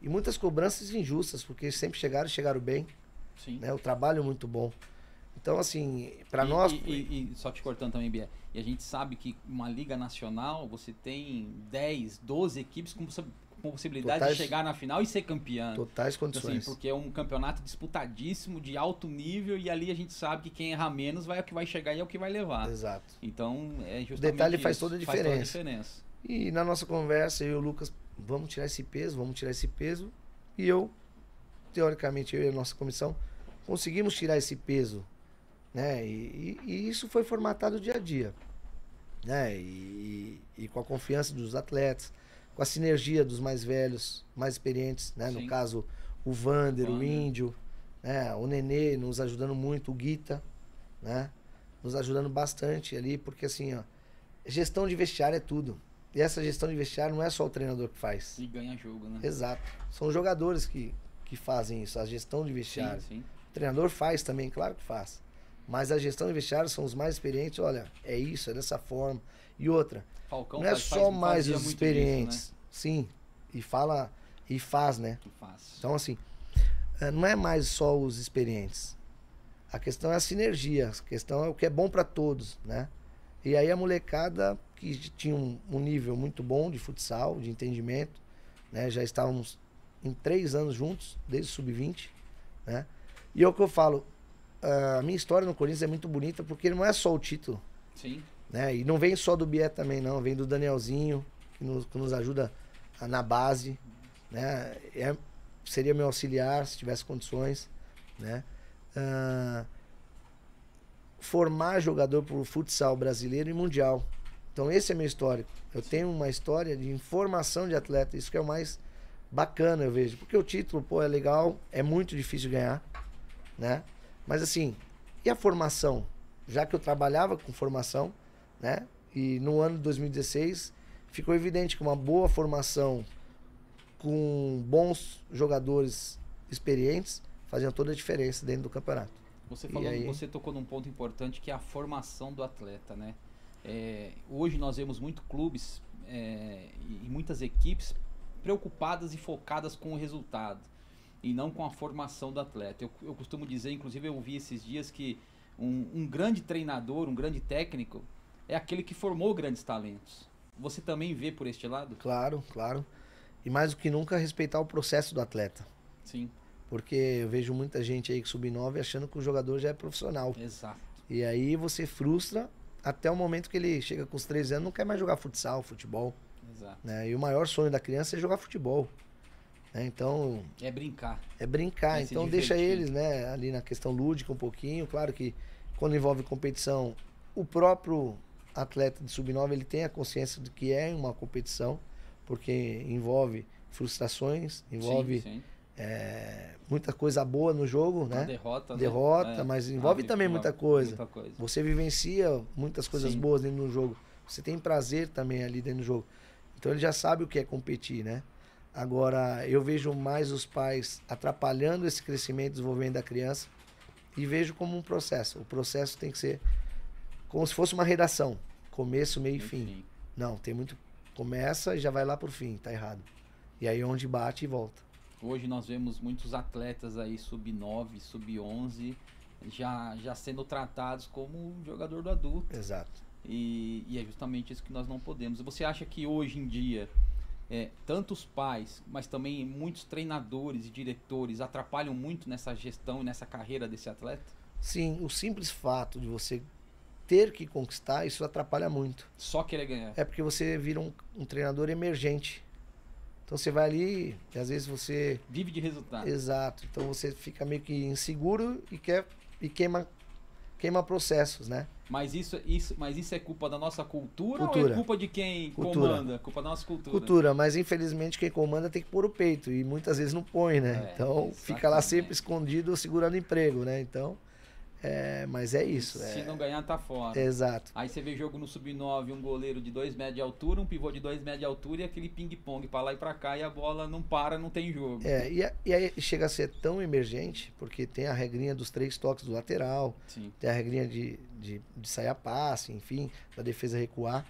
e muitas cobranças injustas, porque sempre chegaram e chegaram bem. Sim. Né? O trabalho é muito bom. Então, assim, para nós. E, e, e, só te cortando também, Bia, e a gente sabe que uma Liga Nacional você tem 10, 12 equipes com, com possibilidade totais, de chegar na final e ser campeão. Totais então, condições. Assim, porque é um campeonato disputadíssimo, de alto nível, e ali a gente sabe que quem errar menos vai é o que vai chegar e é o que vai levar. Exato. Então, é justamente. O detalhe faz toda a diferença. Faz toda a diferença. E na nossa conversa, eu e o Lucas vamos tirar esse peso, vamos tirar esse peso. E eu, teoricamente, eu e a nossa comissão, conseguimos tirar esse peso. Né? E, e, e isso foi formatado dia a dia. Né? E, e, com a confiança dos atletas, com a sinergia dos mais velhos, mais experientes, né? no caso o Vander, o, o Índio, né? o Nenê nos ajudando muito, o Guita, né? nos ajudando bastante ali, porque assim, ó, gestão de vestiário é tudo. E essa gestão de vestiário não é só o treinador que faz. E ganha jogo, né? Exato. São os jogadores que, que fazem isso, a gestão de vestiário. Sim, sim. O treinador faz também, claro que faz. Mas a gestão de vestiário são os mais experientes. Olha, é isso, é dessa forma. E outra, Falcão não é faz, só faz, mais os experientes. Isso, né? Sim. E fala e faz, né? Faz. Então, assim, eh, não é mais só os experientes. A questão é a sinergia. A questão é o que é bom para todos, né? E aí a molecada que tinha um, um, nível muito bom de futsal, de entendimento, né? Já estávamos em três anos juntos, desde o sub-20, né? E é o que eu falo, a minha história no Corinthians é muito bonita porque não é só o título. Sim. Né? E não vem só do Bié também, não. Vem do Danielzinho, que nos, que nos ajuda na base, né? É, seria meu auxiliar se tivesse condições, né? Uh, formar jogador para o futsal brasileiro e mundial. Então esse é meu histórico. Eu tenho uma história de informação de atleta, isso que é o mais bacana, eu vejo. Porque o título, pô, é legal, é muito difícil ganhar, né? Mas assim, E a formação? Já que eu trabalhava com formação, né? E no ano de 2016 ficou evidente que uma boa formação com bons jogadores experientes fazia toda a diferença dentro do campeonato. Você falou, aí... você tocou num ponto importante que é a formação do atleta, né? É, hoje nós vemos muito clubes é, e muitas equipes preocupadas e focadas com o resultado e não com a formação do atleta. Eu, eu costumo dizer, inclusive eu vi esses dias que um, um grande treinador, um grande técnico é aquele que formou grandes talentos. Você também vê por este lado? Claro, claro. E mais do que nunca respeitar o processo do atleta. Sim. Porque eu vejo muita gente aí que sub-9 achando que o jogador já é profissional. Exato. E aí você frustra até o momento que ele chega com os 13 anos não quer mais jogar futsal, futebol. Exato. Né? E o maior sonho da criança é jogar futebol. Né? Então. É brincar. É brincar. É então deixa eles, né, ali na questão lúdica um pouquinho. Claro que quando envolve competição, o próprio atleta de sub-9 ele tem a consciência de que é uma competição, porque envolve frustrações, envolve sim, sim. É, muita coisa boa no jogo, né? Derrota, derrota, né? mas envolve ah, também muita coisa. muita coisa. Você vivencia muitas coisas sim. boas dentro do jogo. Você tem prazer também ali dentro do jogo. Então ele já sabe o que é competir, né? Agora, eu vejo mais os pais atrapalhando esse crescimento e desenvolvimento da criança e vejo como um processo. O processo tem que ser como se fosse uma redação. Começo, meio e fim. fim. Não, tem muito. Começa e já vai lá pro fim, tá errado. E aí onde bate e volta. Hoje nós vemos muitos atletas aí sub-9, sub-11 já, já sendo tratados como jogador do adulto. Exato. E, e, é justamente isso que nós não podemos. Você acha que hoje em dia, é, tantos pais, mas também muitos treinadores e diretores atrapalham muito nessa gestão e nessa carreira desse atleta? Sim, o simples fato de você ter que conquistar, isso atrapalha muito. Só querer ganhar. É porque você vira um, um treinador emergente. Então você vai ali e às vezes você. Vive de resultado. Exato. Então você fica meio que inseguro e quer e queima, queima processos, né? Mas isso, isso, mas isso é culpa da nossa cultura, cultura. ou é culpa de quem cultura. comanda? Culpa da nossa cultura. Cultura, mas infelizmente quem comanda tem que pôr o peito e muitas vezes não põe, né? É, então exatamente. fica lá sempre escondido segurando emprego, né? Então é, mas é isso. Se é... não ganhar, tá fora. Exato. Aí você vê jogo no Sub-9, um goleiro de 2 metros de altura, um pivô de 2 metros de altura e aquele ping-pong pra lá e pra cá e a bola não para, não tem jogo. É, e, e aí chega a ser tão emergente, porque tem a regrinha dos três toques do lateral, Sim. tem a regrinha de, de, de sair a passe, enfim, da defesa recuar.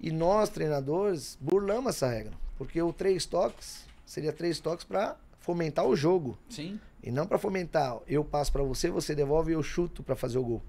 E nós, treinadores, burlamos essa regra. Porque o três toques seria três toques para fomentar o jogo. Sim. E não para fomentar, eu passo para você, você devolve e eu chuto para fazer o gol.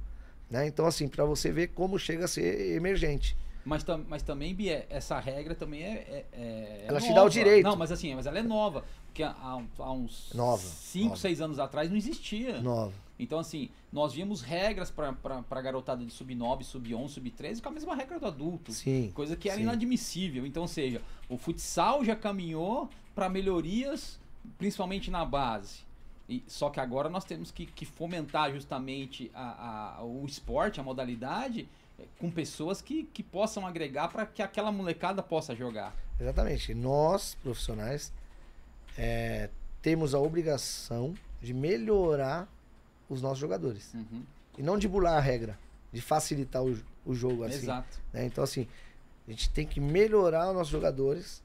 Né? Então, assim, para você ver como chega a ser emergente. Mas, tam, mas também, Bia, essa regra também é. é, é ela te dá o direito. Não, mas assim, mas ela é nova. Porque há, há uns 5, 6 anos atrás não existia. Nova. Então, assim, nós víamos regras para a garotada de sub-9, sub-11, sub-13 com a mesma regra do adulto. Sim. Coisa que era sim. inadmissível. Então, ou seja, o futsal já caminhou para melhorias, principalmente na base. E, só que agora nós temos que, que fomentar justamente a, a, o esporte, a modalidade, é, com pessoas que, que possam agregar para que aquela molecada possa jogar. Exatamente. Nós, profissionais, é, temos a obrigação de melhorar os nossos jogadores. Uhum. E não de bular a regra, de facilitar o, o jogo assim. Exato. Né? Então, assim, a gente tem que melhorar os nossos jogadores,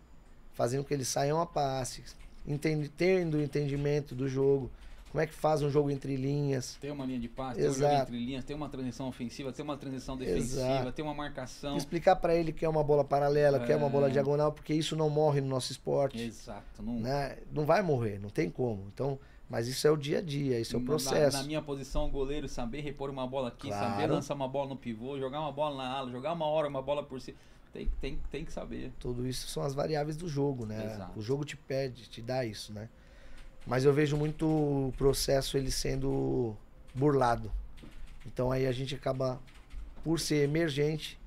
fazendo com que eles saiam a passe, entende, tendo o entendimento do jogo. Como é que faz um jogo entre linhas? Tem uma linha de passe, Exato. tem um jogo entre linhas, tem uma transição ofensiva, tem uma transição defensiva, Exato. tem uma marcação. Explicar para ele que é uma bola paralela, é... que é uma bola diagonal, porque isso não morre no nosso esporte. Exato. Não... Né? não vai morrer, não tem como. Então, mas isso é o dia a dia, isso é o processo. Na, na minha posição, o goleiro saber repor uma bola aqui, claro. saber lançar uma bola no pivô, jogar uma bola na ala, jogar uma hora uma bola por cima. Tem, tem, tem que saber. Tudo isso são as variáveis do jogo, né? Exato. O jogo te pede, te dá isso, né? Mas eu vejo muito o processo ele sendo burlado. Então aí a gente acaba, por ser emergente,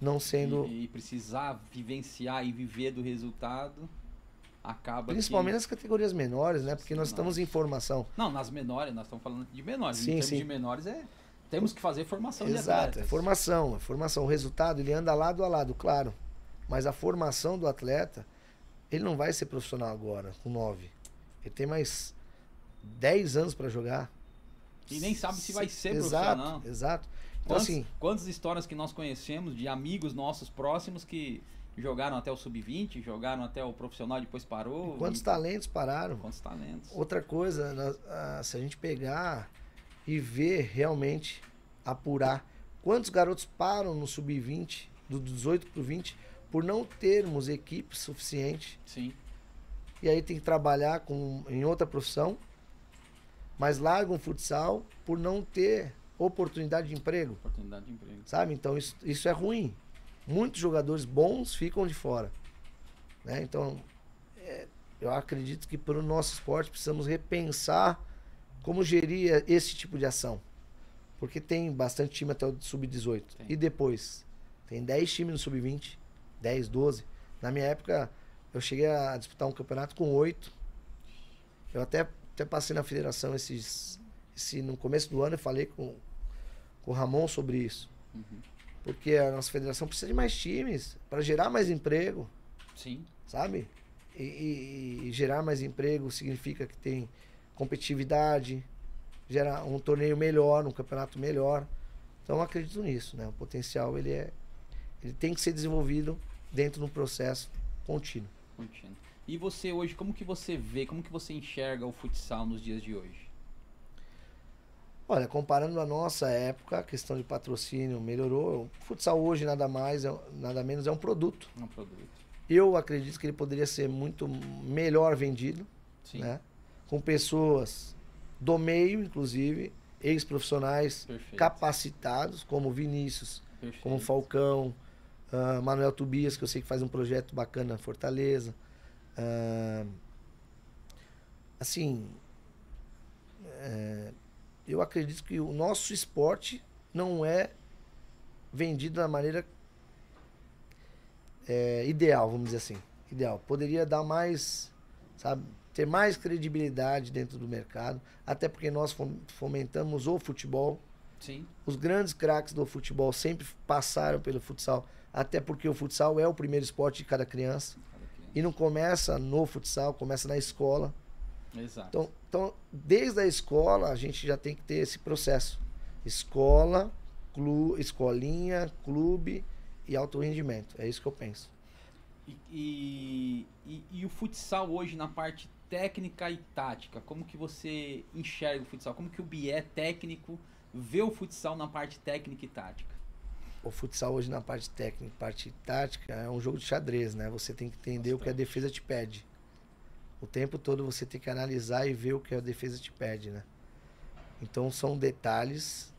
não sendo. E, e precisar vivenciar e viver do resultado, acaba. Principalmente que... nas categorias menores, né? Porque nós estamos em formação. Não, nas menores, nós estamos falando de menores. Sim, em termos sim. de menores é. Temos que fazer formação Exato, de atletas. é formação. É formação. O resultado, ele anda lado a lado, claro. Mas a formação do atleta, ele não vai ser profissional agora, com 9. Ele tem mais 10 anos para jogar. E nem sabe se vai ser exato, profissional. Exato. Então, Quantas, assim, quantas histórias que nós conhecemos de amigos nossos próximos que jogaram até o sub-20, jogaram até o profissional e depois parou. quantos e- talentos pararam? Quantos talentos. Outra coisa, nós- ah, se a gente pegar e ver realmente, apurar quantos garotos param no sub-20, do 18 pro 20, por não termos equipe suficiente. Sim. E aí tem que trabalhar com, em outra profissão, mas largam o futsal por não ter oportunidade de emprego, Oportunidade de emprego. sabe? Então isso, isso é ruim. Muitos jogadores bons ficam de fora. Né? Então, é, eu acredito que para o nosso esporte precisamos repensar como gerir esse tipo de ação. Porque tem bastante time até o sub-18. Tem. E depois? Tem 10 times no sub-20, 10, 12. Na minha época, eu cheguei a disputar um campeonato com 8. Eu até, até passei na federação esses, esse, no começo do ano e falei com, com o Ramon sobre isso. Uhum. Porque a nossa federação precisa de mais times para gerar mais emprego, Sim. sabe? E, e- e gerar mais emprego significa que tem competitividade, gera um torneio melhor, um campeonato melhor. Então eu acredito nisso, né? O potencial ele é, ele tem que ser desenvolvido dentro de um processo contínuo. Contínuo. E você hoje, como que você vê, como que você enxerga o futsal nos dias de hoje? Olha, comparando a nossa época, a questão de patrocínio melhorou. O futsal hoje nada mais, é- nada menos é um produto. É um produto. Eu acredito que ele poderia ser muito melhor vendido. Sim. né? Com pessoas do meio, inclusive, ex-profissionais capacitados, como Vinícius, Perfeito. como Falcão, ah, Manuel Tobias, que eu sei que faz um projeto bacana na Fortaleza. Ah, assim, é, eu acredito que o nosso esporte não é vendido da maneira é, ideal, vamos dizer assim. Ideal. Poderia dar mais, sabe, ter mais credibilidade dentro do mercado, até porque nós fom- fomentamos o futebol. Sim. Os grandes craques do futebol sempre passaram pelo futsal, até porque o futsal é o primeiro esporte de cada criança. Cada criança. E não começa no futsal, começa na escola. Exato. Então, então, desde a escola, a gente já tem que ter esse processo. Escola, clu, escolinha, clube e alto rendimento. É isso que eu penso. E, e, e- e o futsal hoje na parte técnica e tática, como que você enxerga o futsal? Como que o Bié técnico vê o futsal na parte técnica e tática? O futsal hoje na parte técnica, parte tática, é um jogo de xadrez, né? Você tem que entender o que a defesa te pede. O tempo todo você tem que analisar e ver o que a defesa te pede, né? Então são detalhes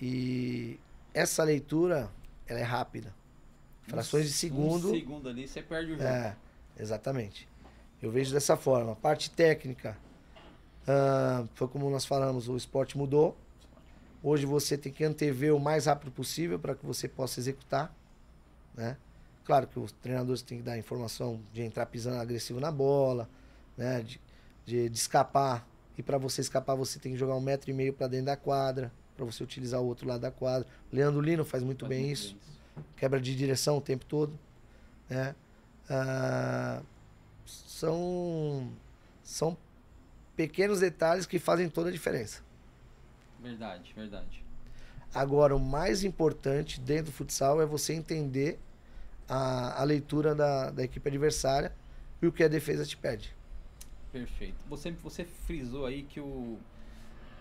e essa leitura, ela é rápida. Frações de Um segundo. segundo ali, você perde o jogo. É, exatamente. Eu vejo dessa forma. Parte técnica, ah, foi como nós falamos, o esporte mudou. Hoje você tem que antever o mais rápido possível para que você possa executar, né? Claro que os treinadores têm que dar informação de entrar pisando agressivo na bola, né? De, de, de escapar. E para você escapar, você tem que jogar um metro e meio para dentro da quadra, para você utilizar o outro lado da quadra. Leandro Lino faz muito Faz bem muito isso quebra de direção o tempo todo, né? Ah, são são pequenos detalhes que fazem toda a diferença. Verdade, verdade. Agora, o mais importante dentro do futsal é você entender a, a leitura da, da equipe adversária e o que a defesa te pede. Perfeito. Você, você frisou aí que o,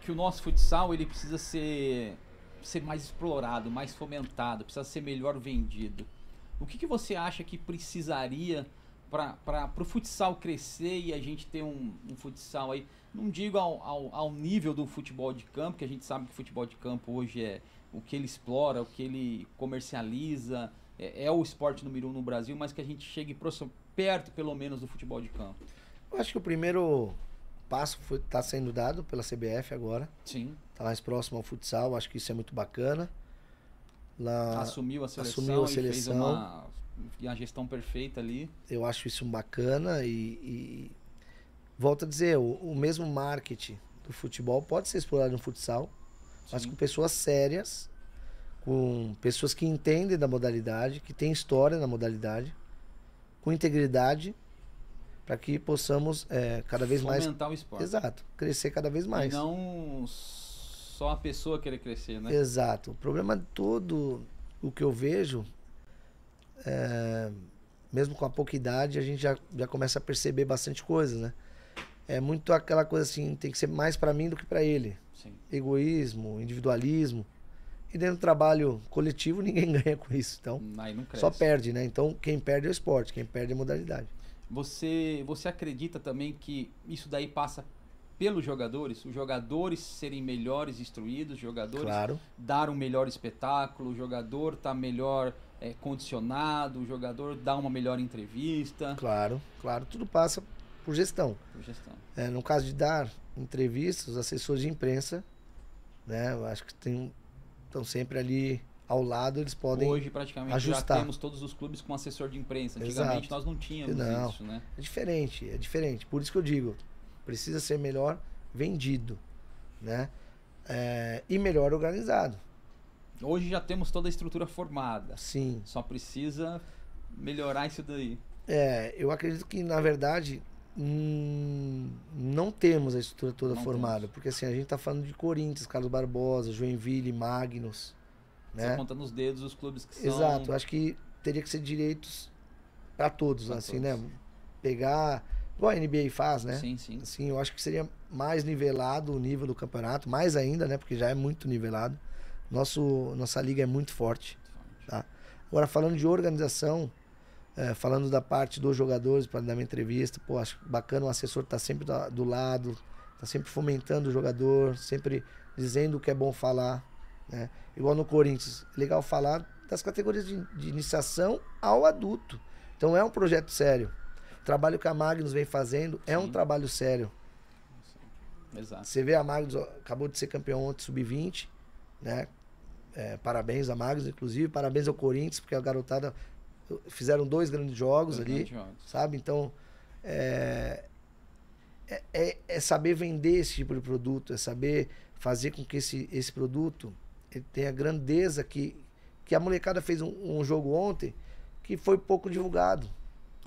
que o nosso futsal ele precisa ser, ser mais explorado, mais fomentado, precisa ser melhor vendido. O que, que você acha que precisaria para o futsal crescer e a gente ter um, um futsal aí, não digo ao, ao, ao nível do futebol de campo, que a gente sabe que o futebol de campo hoje é o que ele explora, o que ele comercializa, é, é o esporte número um no Brasil, mas que a gente chegue próximo- perto, pelo menos, do futebol de campo. Eu acho que o primeiro passo está sendo dado pela CBF agora. Sim. Está mais próximo ao futsal, acho que isso é muito bacana. Lá, assumiu a seleção, assumiu a seleção. E a gestão perfeita ali. eu acho isso bacana e, e volto a dizer, o, o mesmo marketing do futebol pode ser explorado no futsal, mas Sim. com pessoas sérias, com pessoas que entendem da modalidade, que têm história na modalidade, com integridade, para que possamos é, cada vez mais. Fomentar o esporte. Exato, crescer cada vez mais. E não só a pessoa querer crescer, né? Exato. O problema todo, o que eu vejo, é, mesmo com a pouca idade, a gente já, já começa a perceber bastante coisas, né? É muito aquela coisa assim, tem que ser mais para mim do que para ele. Sim. Egoísmo, individualismo. E dentro do trabalho coletivo, ninguém ganha com isso. Então, só perde, né? Então, quem perde é o esporte, quem perde é a modalidade. Você, você acredita também que isso daí passa pelos jogadores? Os jogadores serem melhores instruídos, os jogadores Claro. dar um melhor espetáculo, o jogador tá melhor é, condicionado, o jogador dar uma melhor entrevista. Claro, claro. Tudo passa por gestão. Por gestão. É, no caso de dar entrevistas, os assessores de imprensa, né? Eu acho que tem, estão sempre ali ao lado, eles podem. Hoje praticamente ajustar. já temos todos os clubes com assessor de imprensa. Antigamente Exato. nós não tínhamos Não. isso, né? É diferente, é diferente. Por isso que eu digo, precisa ser melhor vendido, né? É, e melhor organizado. Hoje já temos toda a estrutura formada. Sim. Só precisa melhorar isso daí. É, eu acredito que na verdade hum, não temos a estrutura toda Não formada, temos. porque assim a gente tá falando de Corinthians, Carlos Barbosa, Joinville, Magnus, Você né? conta nos dedos os clubes que são. Exato, acho que teria que ser direitos para todos, Pra assim, todos. né? Pegar, igual a NBA faz, né? Sim, sim. Assim, eu acho que seria mais nivelado o nível do campeonato, mais ainda, né? Porque já é muito nivelado. Nosso, nossa liga é muito forte. Tá? Agora, falando de organização, é, falando da parte dos jogadores para dar uma entrevista, pô, acho bacana o assessor tá sempre da- do lado, tá sempre fomentando o jogador, sempre dizendo o que é bom falar, né? Igual no Corinthians, legal falar das categorias de, de iniciação ao adulto. Então é um projeto sério. O trabalho que a Magnus vem fazendo é um trabalho sério. Exato. Você vê a Magnus ó, acabou de ser campeão ontem sub-20, né? É, parabéns a Magnus, inclusive, parabéns ao Corinthians, porque a garotada fizeram dois grandes jogos Dois ali, grandes sabe? Então é, é, é- é saber vender esse tipo de produto, é saber fazer com que esse, esse produto ele tenha grandeza que, que a molecada fez um, um jogo ontem que foi pouco divulgado,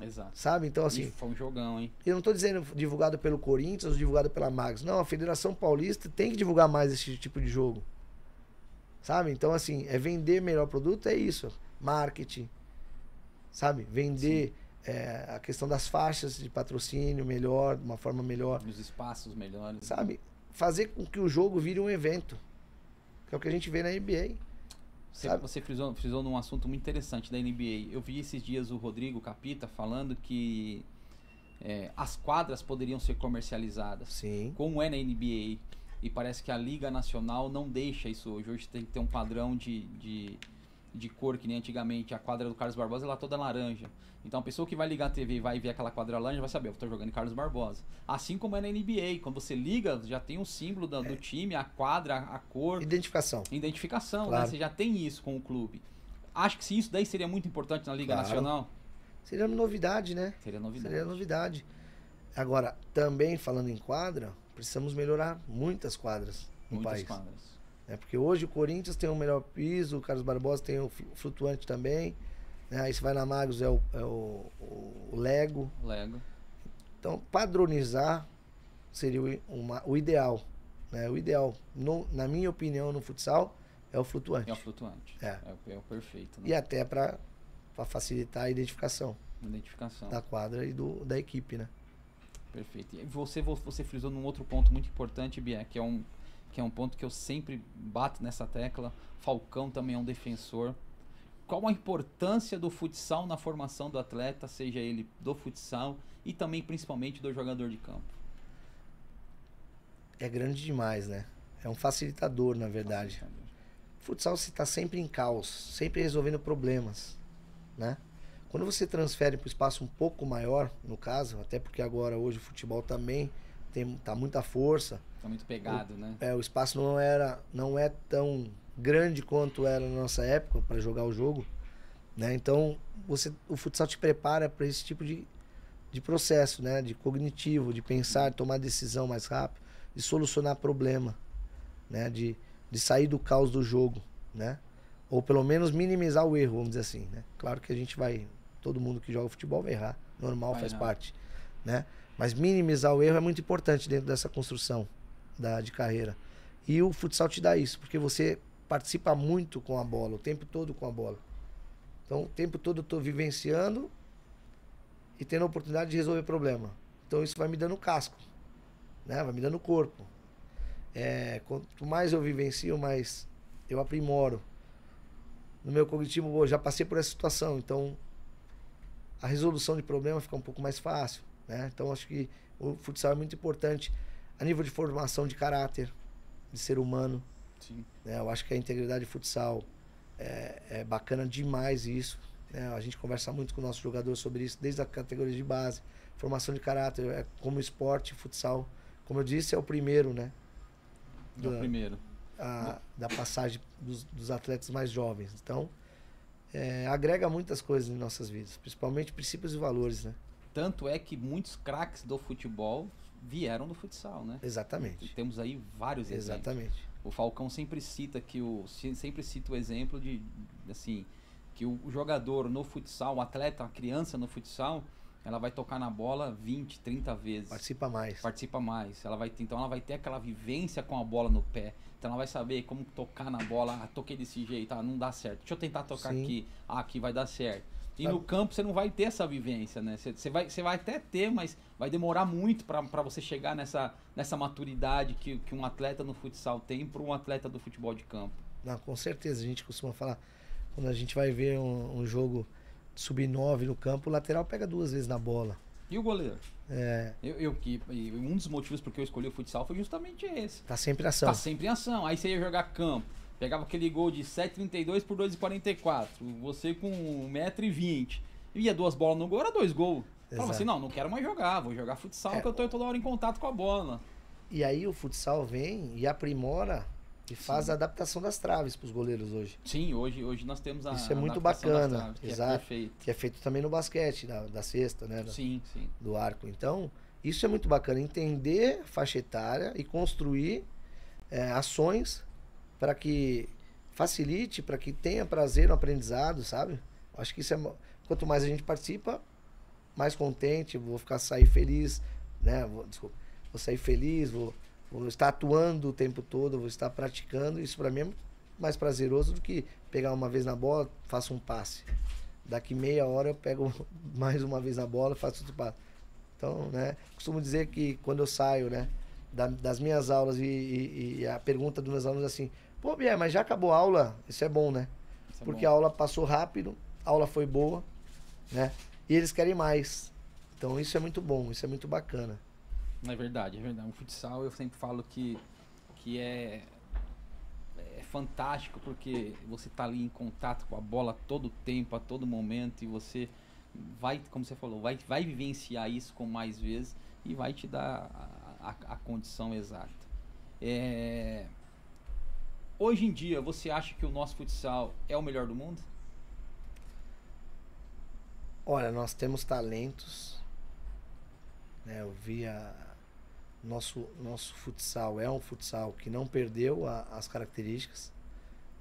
Exato. sabe? Então assim, E foi um jogão, hein? eu não estou dizendo divulgado pelo Corinthians ou divulgado pela Magnus. Não, a Federação Paulista tem que divulgar mais esse tipo de jogo. Sabe? Então, assim, é vender melhor produto, é isso. Marketing. Sabe? Vender é, a questão das faixas de patrocínio melhor, de uma forma melhor. Os espaços melhores. Sabe? Fazer com que o jogo vire um evento. Que é o que a gente vê na NBA. Você, Sabe? você frisou, frisou num assunto muito interessante da NBA. Eu vi esses dias o Rodrigo Capita falando que é, as quadras poderiam ser comercializadas, Sim. como é na NBA. E parece que a Liga Nacional não deixa isso hoje. Hoje tem que ter um padrão de, de, de cor, que nem antigamente. A quadra do Carlos Barbosa ela é toda laranja. Então a pessoa que vai ligar a TV e vai ver aquela quadra laranja vai saber, eu tô jogando em Carlos Barbosa. Assim como é na NBA. Quando você liga, já tem o símbolo da- do time, a quadra, a cor. Identificação. Identificação, Claro. né? Você já tem isso com o clube. Acho que se isso daí seria muito importante na Liga Claro. Nacional, Seria novidade, né? seria novidade. Seria novidade. Agora, também falando em quadra, precisamos melhorar muitas quadras no Muitas país. quadras. né? Porque hoje o Corinthians tem o melhor piso, o Carlos Barbosa tem o flu- flutuante também. Né? Aí você vai na Magos é o, é o, o- Lego. Lego. Então, padronizar seria o, uma- o ideal. Né? O ideal, no- na minha opinião, no futsal, é o flutuante. É o flutuante. É. o, é o perfeito. Né? E até para facilitar a identificação Identificação. da quadra e do, da equipe, né? Perfeito. E você, vo- você frisou num outro ponto muito importante, Bia, que é um, que é um ponto que eu sempre bato nessa tecla. Falcão também é um defensor. Qual a importância do futsal na formação do atleta, seja ele do futsal e também principalmente do jogador de campo? É grande demais, né? É um facilitador, na verdade. Futsal você está sempre em caos, sempre resolvendo problemas, né? Quando você transfere para o espaço um pouco maior, no caso, até porque agora hoje o futebol também tem tá muita força, Tá muito pegado, né? é, o espaço não era não é tão grande quanto era na nossa época para jogar o jogo, né? Então você o futsal te prepara para esse tipo de, de processo, né? De cognitivo, de pensar, de tomar decisão mais rápido, de solucionar problema, né? De, de sair do caos do jogo, né? Ou pelo menos minimizar o erro, vamos dizer assim, né? Claro que a gente vai todo mundo que joga futebol vai errar, normal, Vai faz errar. parte. né? Mas minimizar o erro é muito importante dentro dessa construção da, de carreira. E o futsal te dá isso, porque você participa muito com a bola, o tempo todo com a bola. Então, o tempo todo eu estou vivenciando e tendo a oportunidade de resolver problema. Então, isso vai me dando casco, né? vai me dando corpo. É, quanto mais eu vivencio, mais eu aprimoro. No meu cognitivo, eu já passei por essa situação, então a resolução de problema fica um pouco mais fácil. Né? Então, acho que o futsal é muito importante a nível de formação de caráter, de ser humano. Sim. Né? Eu acho que a integridade futsal é, é bacana demais isso. Né? A gente conversa muito com o nosso jogador sobre isso, desde a categoria de base, formação de caráter, é como esporte, futsal. Como eu disse, é o primeiro, né? É o primeiro. A, da passagem dos, dos, atletas mais jovens. Então, é, agrega muitas coisas em nossas vidas, principalmente princípios e valores, né? Tanto é que muitos craques do futebol vieram do futsal, né? Exatamente. Temos aí vários exemplos. Exatamente. O Falcão sempre cita que o sempre cita o exemplo de assim que o jogador no futsal, o atleta, a criança no futsal, ela vai tocar na bola 20, 30 vezes. Participa mais. Participa mais. Ela vai então ela vai ter aquela vivência com a bola no pé. Então ela vai saber como tocar na bola. Ah, toquei desse jeito, ah, não dá certo. Deixa eu tentar tocar Sim. aqui. Ah, aqui vai dar certo. E no campo você não vai ter essa vivência, né? Você, você, vai, você vai até ter, mas vai demorar muito para você chegar nessa, nessa maturidade que, que um atleta no futsal tem para um atleta do futebol de campo. Não, com certeza. A gente costuma falar, quando a gente vai ver um, um jogo sub-9 no campo, o lateral pega duas vezes na bola. E o goleiro? É. Eu, eu, um dos motivos porque eu escolhi o futsal foi justamente esse. Tá sempre em ação. Tá sempre em ação. Aí você ia jogar campo Pegava aquele gol de 7,32 por 2,44. Você com 1,20m. Ia duas bolas no gol, era dois gols. Falava assim, não, não quero mais jogar, vou jogar futsal, é, que eu tô toda hora em contato com a bola. E aí o futsal vem e aprimora e faz Sim. a adaptação das traves para os goleiros hoje. Sim, hoje, hoje nós temos a Isso é muito bacana, traves, que é exato. É que é feito também no basquete, da, da cesta, né? Sim, sim. Do arco. Então, isso é muito bacana, entender a faixa etária e construir é, ações para que facilite, para que tenha prazer no aprendizado, sabe? Acho que isso é quanto mais a gente participa, mais contente, vou ficar sair feliz, né? Vou, desculpa, vou sair feliz, vou, vou estar atuando o tempo todo, vou estar praticando. Isso para mim é mais prazeroso do que pegar uma vez na bola, faço um passe. Daqui meia hora eu pego mais uma vez na bola, faço outro passe. Então, né? Costumo dizer que quando eu saio, né? Da, das minhas aulas e, e, e, a pergunta dos meus alunos é assim, Pô, Bier, mas já acabou a aula? Isso é bom, né? É Porque é a aula passou rápido, a aula foi boa, né? E eles querem mais. Então isso é muito bom, isso é muito bacana. É verdade, é verdade. O futsal eu sempre falo que, que é, é fantástico porque você tá ali em contato com a bola todo tempo, a todo momento, e você vai, como você falou, vai, vai vivenciar isso com mais vezes e vai te dar a, a, a condição exata. É, Hoje em dia, você acha que o nosso futsal é o melhor do mundo? Olha, nós temos talentos. Né? Eu vi a, nosso nosso futsal é um futsal que não perdeu a, as características.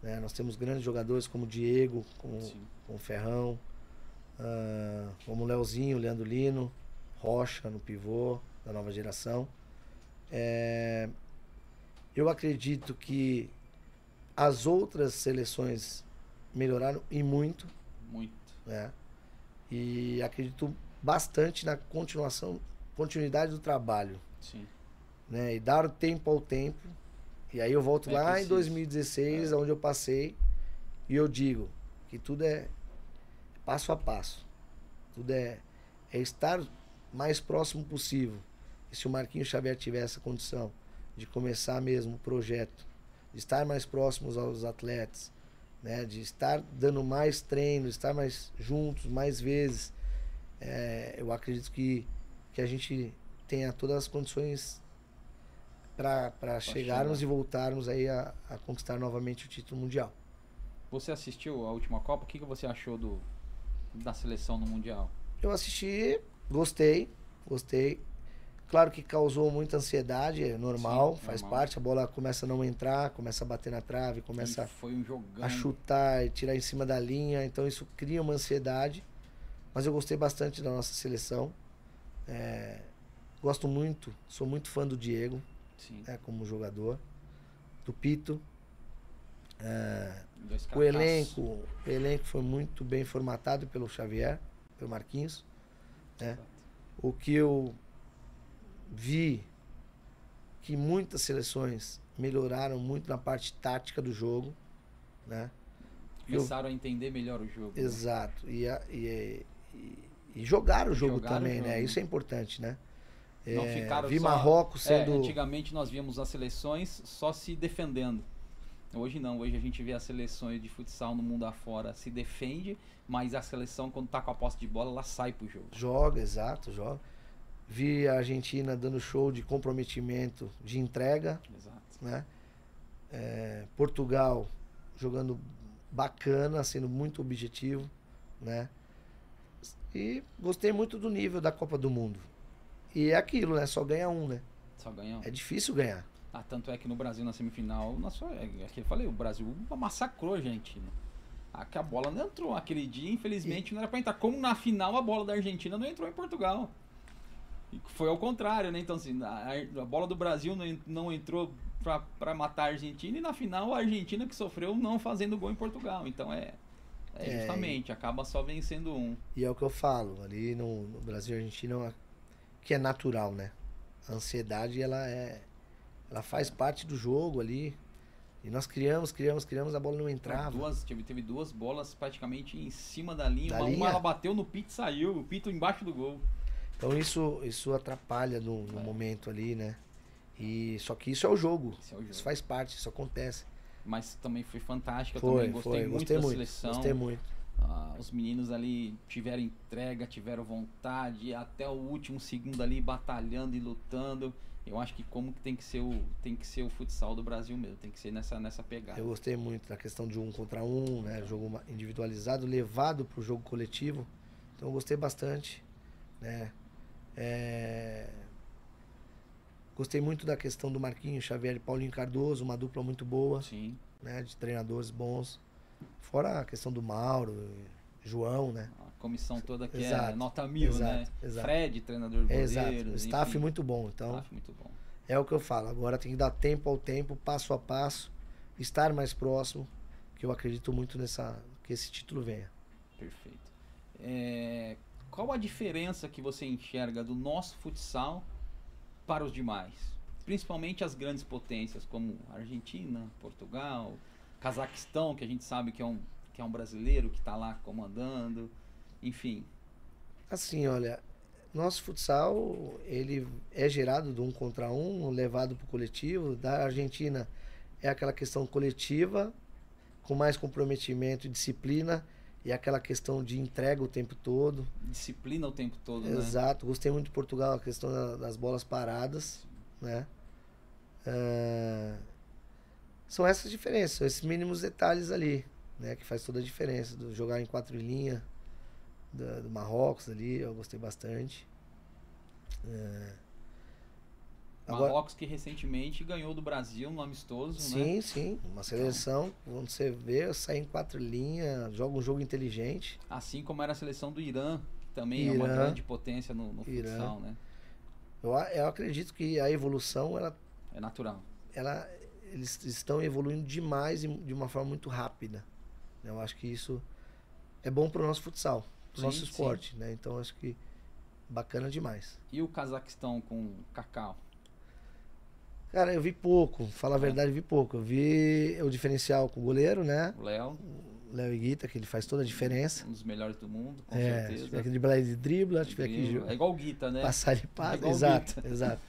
Né? Nós temos grandes jogadores como Diego, como, como Ferrão, uh, como Leozinho, Leandro Lino, Rocha no pivô da nova geração. É, eu acredito que as outras seleções melhoraram e muito. Muito. Né? E acredito bastante na continuação, continuidade do trabalho. Sim. Né? E dar tempo ao tempo. E aí eu volto é lá preciso. em 2016, é. onde eu passei, e eu digo que tudo é passo a passo. Tudo é, é estar mais próximo possível. E se o Marquinhos Xavier tiver essa condição de começar mesmo o projeto de estar mais próximos aos atletas, né? de estar dando mais treinos, estar mais juntos, mais vezes. É, eu acredito que, que a gente tenha todas as condições para chegarmos chegar. e voltarmos aí a, a, conquistar novamente o título mundial. Você assistiu a última Copa? O que, que você achou do, da seleção no Mundial? Eu assisti, gostei, gostei. Claro que causou muita ansiedade, é normal, Sim, faz normal. parte. A bola começa a não entrar, começa a bater na trave, começa um a chutar e tirar em cima da linha. Então isso cria uma ansiedade. Mas eu gostei bastante da nossa seleção. É, gosto muito, sou muito fã do Diego, Sim. né, como jogador, do Pito. É, o elenco, o elenco foi muito bem formatado pelo Xavier, pelo Marquinhos. né? O que eu vi que muitas seleções melhoraram muito na parte tática do jogo, né? Começaram a entender melhor o jogo. né? Exato. E, a- e, e, e jogar o jogo Jogar o também, né? jogo. Isso é importante, né? Não É, ficaram vi só- Marrocos É, sendo. antigamente nós víamos as seleções só se defendendo. Hoje não, hoje a gente vê as seleções de futsal no mundo afora se defende, mas a seleção quando tá com a posse de bola, ela sai pro jogo. Joga, exato, joga. Vi a Argentina dando show de comprometimento, de entrega, Exato. né? É, Portugal jogando bacana, sendo muito objetivo, né? E gostei muito do nível da Copa do Mundo. E é aquilo, né? Só ganha um, né? Só ganhou. É difícil ganhar. Ah, tanto é que no Brasil, na semifinal, na sua, é, é que eu falei, o Brasil massacrou a Argentina. Ah, que a bola não entrou aquele dia, infelizmente, não era pra entrar. Como na final a bola da Argentina não entrou em Portugal. E foi ao contrário, né? Então, assim, a, a bola do Brasil não, não entrou pra, pra matar a Argentina e na final a Argentina que sofreu não fazendo gol em Portugal. Então é. É É, justamente, acaba só vencendo um. E é o que eu falo, ali no, no Brasil e Argentina, é uma- que é natural, né? A ansiedade, ela é. Ela faz parte do jogo ali. E nós criamos, criamos, criamos, a bola não entrava. Duas, teve, teve duas bolas praticamente em cima da linha. Da uma, uma linha? ela bateu no pito e saiu, o pito embaixo do gol. Então isso, isso atrapalha no, no É. momento ali, né? E, só que isso é o jogo. Esse é o jogo. Isso faz parte, isso acontece. Mas também foi fantástica. Foi, também gostei foi, muito gostei da muito. seleção. Gostei muito. Ah, os meninos ali tiveram entrega, tiveram vontade, até o último segundo ali batalhando e lutando. Eu acho que como que tem que ser o tem que ser o futsal do Brasil mesmo, tem que ser nessa nessa pegada. Eu gostei muito da questão de um contra um, né? Jogo individualizado, levado para o jogo coletivo. Então eu gostei bastante, né? É, Gostei muito da questão do Marquinhos Xavier e Paulinho Cardoso, uma dupla muito boa, Sim. né? De treinadores bons. Fora a questão do Mauro, João, né? A comissão toda que é Exato, nota mil, né? exato, exato. Fred, treinador É, goleiro, exato. O staff enfim, muito bom. Então, staff muito bom. é o que eu falo. Agora tem que dar tempo ao tempo, passo a passo, estar mais próximo, que eu acredito muito nessa que esse título venha. Perfeito. É, qual a diferença que você enxerga do nosso futsal para os demais? Principalmente as grandes potências como Argentina, Portugal, Cazaquistão, que a gente sabe que é um, que é um brasileiro que está lá comandando, enfim. Assim, olha, nosso futsal, ele é gerado de um contra um, levado para o coletivo. Da Argentina é aquela questão coletiva, com mais comprometimento e disciplina, e aquela questão de entrega o tempo todo. Disciplina o tempo todo, né? Exato. Gostei muito de Portugal, a questão da- das bolas paradas, né? Ah, são essas diferenças, são esses mínimos detalhes ali, né? Que faz toda a diferença. Do jogar em quatro linhas, da- do, Marrocos ali, eu gostei bastante. Ah, agora- Marrocos que recentemente ganhou do Brasil no amistoso, sim, né? sim. Uma seleção, quando você vê, sai em quatro linhas, joga um jogo inteligente. Assim como era a seleção do Irã, que também é uma Irã. grande potência no, no Irã. futsal, né? Eu, eu acredito que a evolução, ela É natural. ela, eles estão evoluindo demais e de uma forma muito rápida. Eu acho que isso é bom para o nosso futsal, para Sim, o nosso sim. esporte, né? Então acho que bacana demais. E o Cazaquistão com Cacau? Cara, eu vi pouco, falar a É. verdade, vi pouco. Eu vi o diferencial com o goleiro, né? O Léo, O Léo Iguita, que ele faz toda a diferença. um dos melhores do mundo, com É, certeza. tiver driblar, ele dribla, tiver ju- É igual o Guita, né? passar, ele passa. o exato, exato.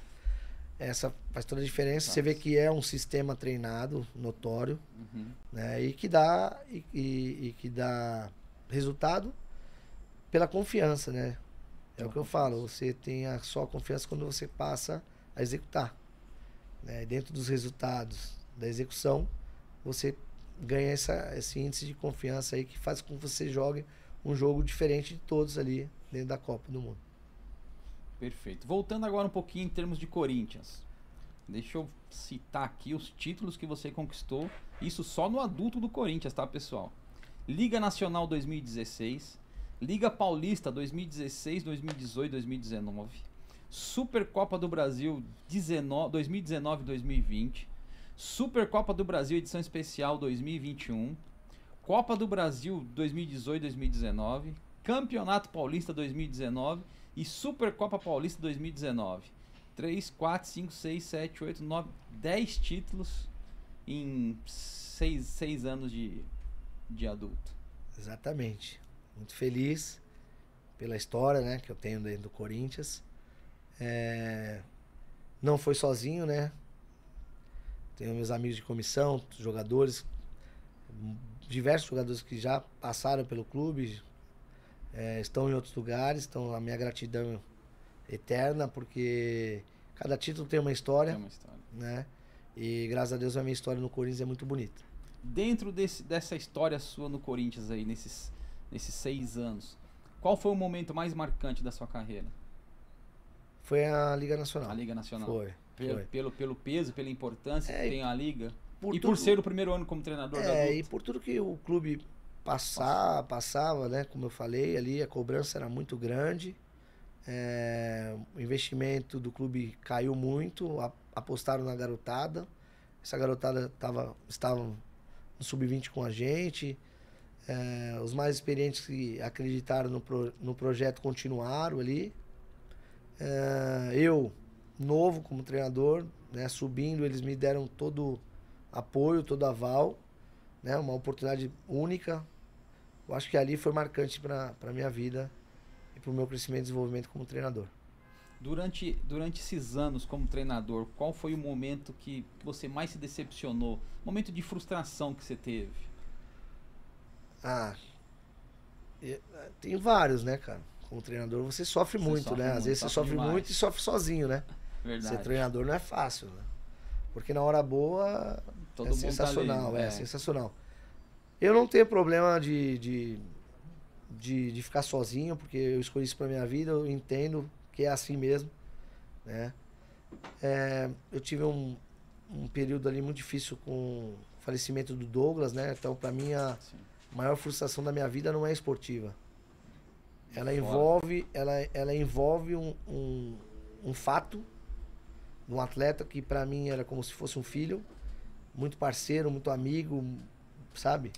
Essa faz toda a diferença. Você vê que é um sistema treinado, notório. Uhum. né? E que dá e, e- e que dá resultado pela confiança, né? É o que eu falo, você tem a só confiança quando você passa a executar. Né? Dentro dos resultados da execução, você ganha essa, esse índice de confiança aí que faz com que você jogue um jogo diferente de todos ali dentro da Copa do Mundo. Perfeito. Voltando agora um pouquinho em termos de Corinthians. Deixa eu citar aqui os títulos que você conquistou. Isso só no adulto do Corinthians, tá, pessoal? Liga Nacional 2016, Liga Paulista 2016, 2018, 2019. Supercopa do Brasil 2019 2020. Supercopa do Brasil edição especial 2021. Copa do Brasil 2018 2019. Campeonato Paulista 2019 e Supercopa Paulista 2019. 3, 4, 5, 6, 7, 8, 9, 10 títulos em 6, 6 anos de, de adulto. Exatamente. Muito feliz pela história né, que eu tenho dentro do Corinthians. É... Não foi sozinho, né? Tenho meus amigos de comissão, jogadores, diversos jogadores que já passaram pelo clube, é, estão em outros lugares, então a minha gratidão eterna, porque cada título tem uma história, Tem uma história. né? E graças a Deus a minha história no Corinthians é muito bonita. Dentro desse, dessa história sua no Corinthians aí, nesses, nesses seis anos, qual foi o momento mais marcante da sua carreira? Foi a Liga Nacional. A Liga Nacional. Foi. Pelo, foi. pelo, pelo peso, pela importância É, que tem a Liga. Por e tudo- por ser o primeiro ano como treinador da É, e por tudo que o clube passar, passava, né? Como eu falei ali, a cobrança era muito grande. É, o investimento do clube caiu muito, a- apostaram na garotada. Essa garotada tava, estava no sub-20 com a gente. É, os mais experientes que acreditaram no, pro- no projeto continuaram ali. É, eu, novo como treinador, né, subindo, eles me deram todo apoio, todo aval, né, uma oportunidade única. Eu acho que ali foi marcante para a minha vida e para o meu crescimento e desenvolvimento como treinador. Durante, durante esses anos como treinador, qual foi o momento que você mais se decepcionou? Momento de frustração que você teve? Ah, e- tem vários, né, cara? Como treinador você sofre Você muito, sofre né? Às muito, vezes você sofre sofre demais. muito e sofre sozinho, né? Verdade. Ser treinador não é fácil, né? Porque na hora boa Todo é tá sensacional, ali, é, sensacional. Eu não tenho problema de, de, de, de ficar sozinho, porque eu escolhi isso pra minha vida, eu entendo que é assim mesmo, né? É, eu tive um, um período ali muito difícil com o falecimento do Douglas, né? Então, pra mim, a Sim. maior frustração da minha vida não é esportiva. Ela Fora. envolve, ela, ela envolve um, um, um fato de um atleta que pra mim era como se fosse um filho, muito parceiro, muito amigo, sabe?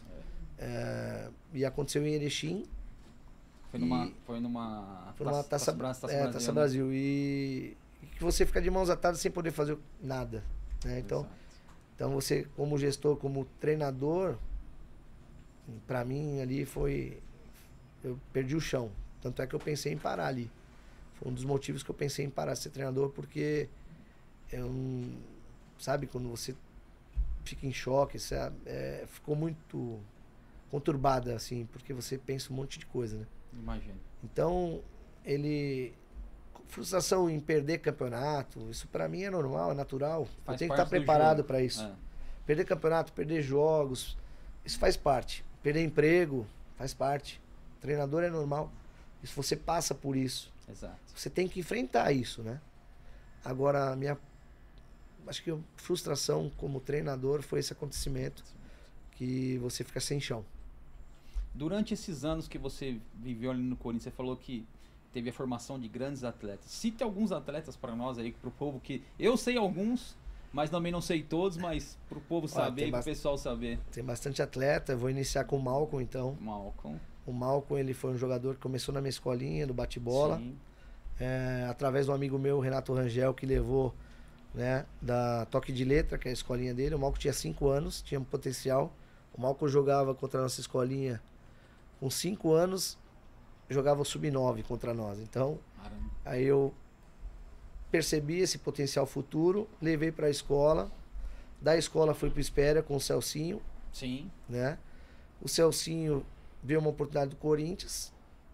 É, e aconteceu em Erechim, Foi numa, E- foi numa, foi numa taça, Bra- Taça é, Brasil, Taça né? Brasil. E, e que você fica de mãos atadas sem poder fazer nada. Né? Então, Exato. então você, como gestor, como treinador, pra mim ali foi. Eu perdi o chão. Tanto é que eu pensei em parar ali. Foi um dos motivos que eu pensei em parar de ser treinador, porque eu não- sabe, quando você fica em choque, sabe, é, ficou muito conturbada, assim, porque você pensa um monte de coisa, né? Imagino. Então, ele. Frustração em perder campeonato, isso pra mim é normal, é natural. eu Faz tenho que estar do preparado pra isso. É. Perder campeonato, perder jogos, isso faz parte. Perder emprego, faz parte. Treinador é normal. Isso você passa por isso. Exato. Você tem que enfrentar isso, né? Agora, a minha. Acho que a frustração como treinador foi esse acontecimento que você fica sem chão. Durante esses anos que você viveu ali no Corinthians, você falou que teve a formação de grandes atletas. Cite alguns atletas para nós aí, pro povo que eu sei alguns, mas também não sei todos, mas pro povo saber, e pro bast- pessoal saber. Tem bastante atleta. Eu vou iniciar com o Malcolm, então. Malcolm. O Malcolm, ele foi um jogador que começou na minha escolinha, do bate-bola. É, através do amigo meu, Renato Rangel, que levou né, da Toque de Letra, que é a escolinha dele. O Malcolm tinha 5 anos, tinha um potencial. O Malcolm jogava contra a nossa escolinha com 5 anos, jogava o sub-9 contra nós. Então, Caramba. aí eu percebi esse potencial futuro, levei para a escola. Da escola fui para Espéria com o Celcinho, Sim. né? O Celcinho viu uma oportunidade do Corinthians,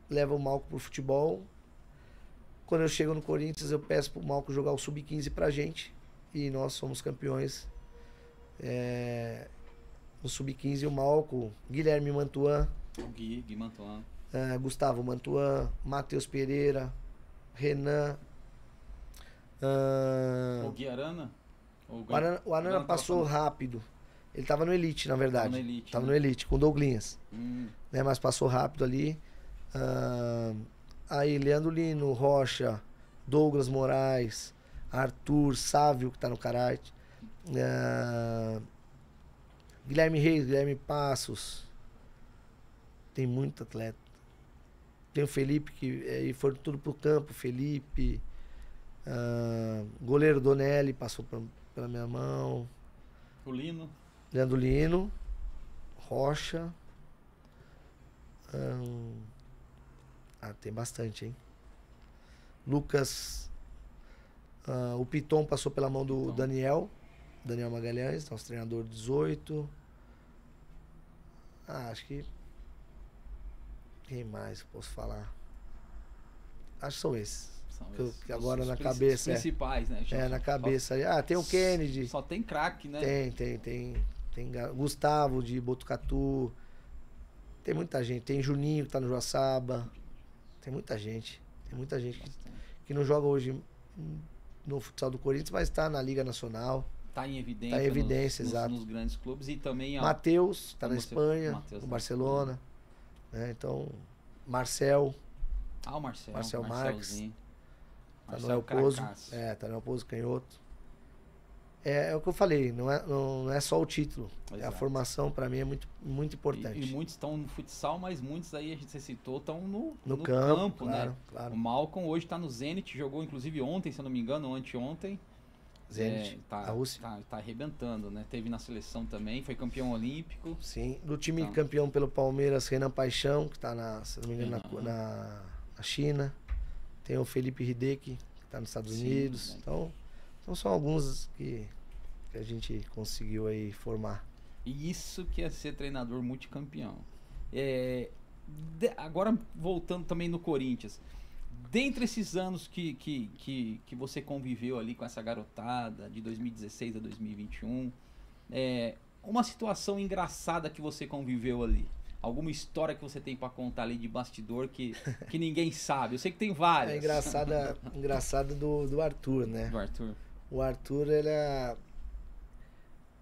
leva o Malco pro futebol. Quando eu chego no Corinthians, eu peço pro Malco jogar o Sub-15 pra gente. E nós somos campeões é, no Sub-15. O Malco, Guilherme Mantuan, O Gui, Gui Mantuan. é, Gustavo Mantuan, Matheus Pereira, Renan. ah, O Gui Arana? O o Arana, o Arana Arana tava passou falando- rápido. Ele tava no Elite, na verdade. Tava no Elite, Tava né? no Elite, com o Douglinhas. Hum, né? Mas passou rápido ali. Ah, aí, Leandro Lino, Rocha, Douglas Moraes, Arthur, Sávio, que tá no Karate. Ah, Guilherme Reis, Guilherme Passos. Tem muito atleta. Tem o Felipe, que aí foram tudo pro campo. Felipe. ah, goleiro Donelli passou pra- pela minha mão. O Lino. Leandro Lino, Rocha. ahn, ah, tem bastante, hein? Lucas. ah, o Piton passou pela mão do. Daniel. Daniel Magalhães, nosso treinador 18. Ah, acho que. Quem mais posso falar? Acho que são esses. São Que esses, que agora os na cabeça, é. Os principais, né? É, na cabeça. Ah, tem o Kennedy. Só tem craque, né? Tem, tem, tem. Tem Gustavo de Botucatu. Tem muita gente. Tem Juninho que tá no Joaçaba. Tem muita gente. Tem muita gente que, que não joga hoje no futsal do Corinthians, mas tá na Liga Nacional. Tá em evidência. Tá em evidência, nos, nos- exato. Nos, grandes clubes e também Matheus, tá Ah, na Espanha, Matheus no tá Barcelona. Né? Então, Marcel, Ah, o Marcel. Marcel Marques. Tá no Marcel El Pozo. É, tá no El Pozo Canhoto. É, é o que eu falei, não é, não, é só o título. É a formação, pra mim, é muito, muito importante. E, e muitos estão no futsal, mas muitos aí, a gente citou, estão no, no, campo, né? claro, claro. O Malcolm hoje tá no Zenit, jogou inclusive ontem, se eu não me engano, ou anteontem. Zenit, É, tá, a Rússia. Tá, tá arrebentando, né? Teve na seleção também, foi campeão olímpico. Sim, do time campeão pelo Palmeiras, Renan Paixão, que tá na, se não me engano, na, na, na China. Tem o Felipe Hideki, que tá nos Estados Sim, Unidos. né? Então, então são alguns que, que a gente conseguiu aí formar. E isso que é ser treinador multicampeão. É, de- agora, voltando também no Corinthians. Dentre esses anos que, que, que, que você conviveu ali com essa garotada, de 2016 a 2021, é, uma situação engraçada que você conviveu ali? Alguma história que você tem pra contar ali de bastidor que, que ninguém sabe? Eu sei que tem várias. É engraçada, engraçado do, do Arthur, né? Do Arthur. O Arthur, ele é.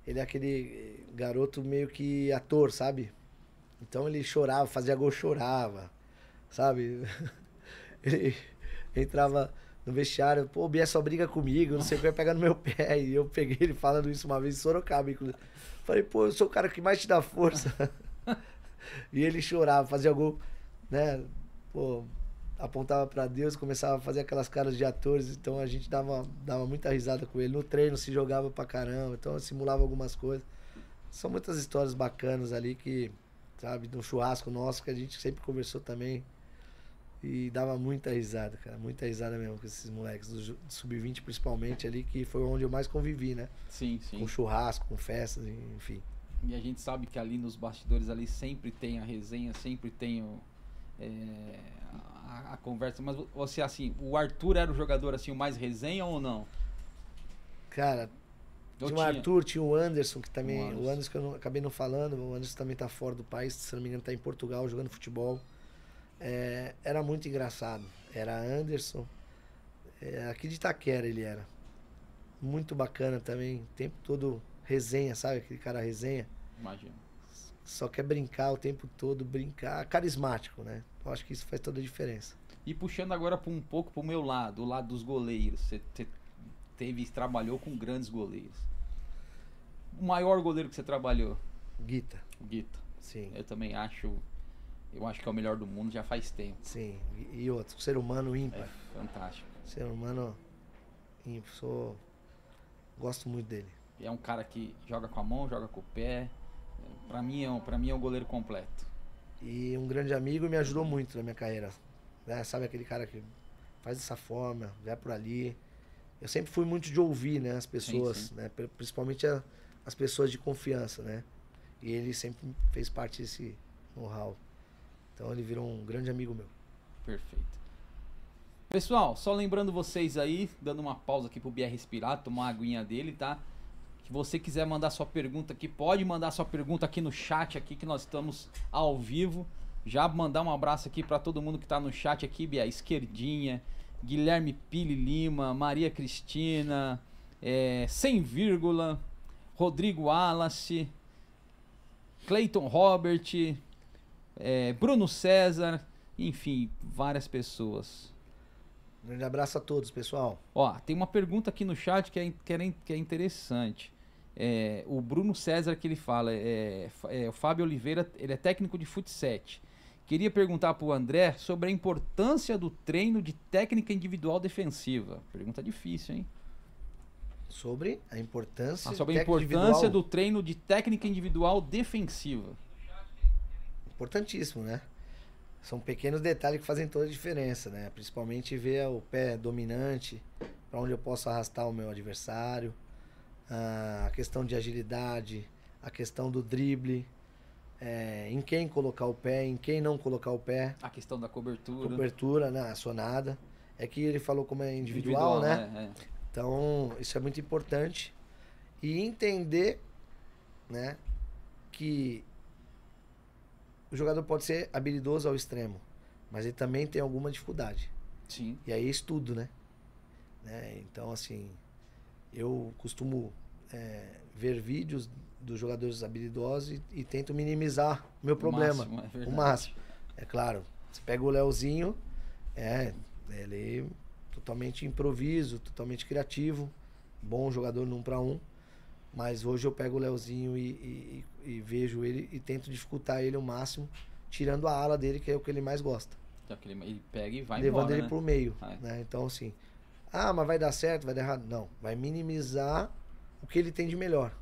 Ele é aquele garoto meio que ator, sabe? Então ele chorava, fazia gol, chorava, sabe? Ele entrava no vestiário, pô, o Bia só briga comigo, não sei o que, vai pegar no meu pé. E eu peguei ele falando isso uma vez em Sorocaba, inclusive. Falei, pô, eu sou o cara que mais te dá força. e ele chorava, fazia gol, né? Pô, apontava pra Deus, começava a fazer aquelas caras de atores, então a gente dava, dava muita risada com ele. No treino se jogava pra caramba, então simulava algumas coisas. São muitas histórias bacanas ali que, sabe, no churrasco nosso que a gente sempre conversou também. E dava muita risada, cara, muita risada mesmo com esses moleques, do ju- do sub-20 principalmente ali, que foi onde eu mais convivi, né? Sim, sim. Com churrasco, com festas, enfim. E a gente sabe que ali nos bastidores ali sempre tem a resenha, sempre tem o, é, a, a conversa. Mas você assim, o Arthur era o jogador assim o mais resenha ou não? Cara, Eu tinha o Arthur, tinha o Anderson, que também. O Anderson. O Anderson que eu não- acabei não falando, o Anderson também tá fora do país, se não me engano, tá em Portugal jogando futebol. É, era muito engraçado. Era Anderson. é, aqui de Itaquera ele era. Muito bacana também. O tempo todo resenha, sabe? Aquele cara resenha. Imagina. Só quer brincar o tempo todo, brincar. Carismático, né? Eu acho que isso faz toda a diferença. E puxando agora pra um pouco pro meu lado, o lado dos goleiros. Você te- teve, trabalhou com grandes goleiros. O maior goleiro que você trabalhou, Guita, Guita. sim. Eu também acho, eu acho que é o melhor do mundo já faz tempo. Sim. E, e outro, ser humano É ímpar. fantástico. Ser humano ímpar. Sou... Gosto muito dele. É um cara que joga com a mão, joga com o pé. Pra mim é um, pra mim é um goleiro completo. E um grande amigo me ajudou muito na minha carreira. né? Sabe aquele cara que faz dessa forma, vai por ali. Eu sempre fui muito de ouvir, né, as pessoas, sim. né, pri- principalmente a- as pessoas de confiança, né? E ele sempre fez parte desse know-how. Então ele virou um grande amigo meu. Perfeito. Pessoal, só lembrando vocês aí, dando uma pausa aqui pro Bia respirar, tomar uma aguinha dele, tá? Se você quiser mandar sua pergunta aqui, pode mandar sua pergunta aqui no chat aqui que nós estamos ao vivo. Já mandar um abraço aqui para todo mundo que tá no chat aqui, Bia, esquerdinha, Guilherme Pili Lima, Maria Cristina, é, sem vírgula, Rodrigo Wallace, Clayton Robert, é, Bruno César enfim, várias pessoas. Um grande abraço a todos, pessoal. Ó, tem uma pergunta aqui no chat que é, que é, que é interessante. É, o Bruno César que ele fala, é, é, o Fábio Oliveira, ele é técnico de futsal. Queria perguntar para o André sobre a importância do treino de técnica individual defensiva. Pergunta difícil, hein? Sobre a importância, ah, sobre a importância do treino de técnica individual defensiva. Importantíssimo, né? São pequenos detalhes que fazem toda a diferença, né? Principalmente ver o pé dominante, para onde eu posso arrastar o meu adversário, a questão de agilidade, a questão do drible, é, em quem colocar o pé, em quem não colocar o pé. A questão da cobertura. Cobertura, né? Acionada. É que ele falou como é individual, individual né? É, é. Então, isso é muito importante. E entender, né? Que o jogador pode ser habilidoso ao extremo, mas ele também tem alguma dificuldade. Sim. E aí é estudo, né? né? Então, assim, eu costumo é, ver vídeos dos jogadores habilidosos e, e tento minimizar o meu o problema. Máximo, é o máximo. É claro, você pega o Leozinho, é, ele totalmente improviso, totalmente criativo, bom jogador no um para um. Mas hoje eu pego o Leozinho e, e, e, vejo ele e tento dificultar ele o máximo, tirando a ala dele, que é o que ele mais gosta. Então, ele pega e vai Levando embora, ele né? pro meio. Né? Então, assim, ah, mas vai dar certo, vai dar errado. Não, vai minimizar o que ele tem de melhor.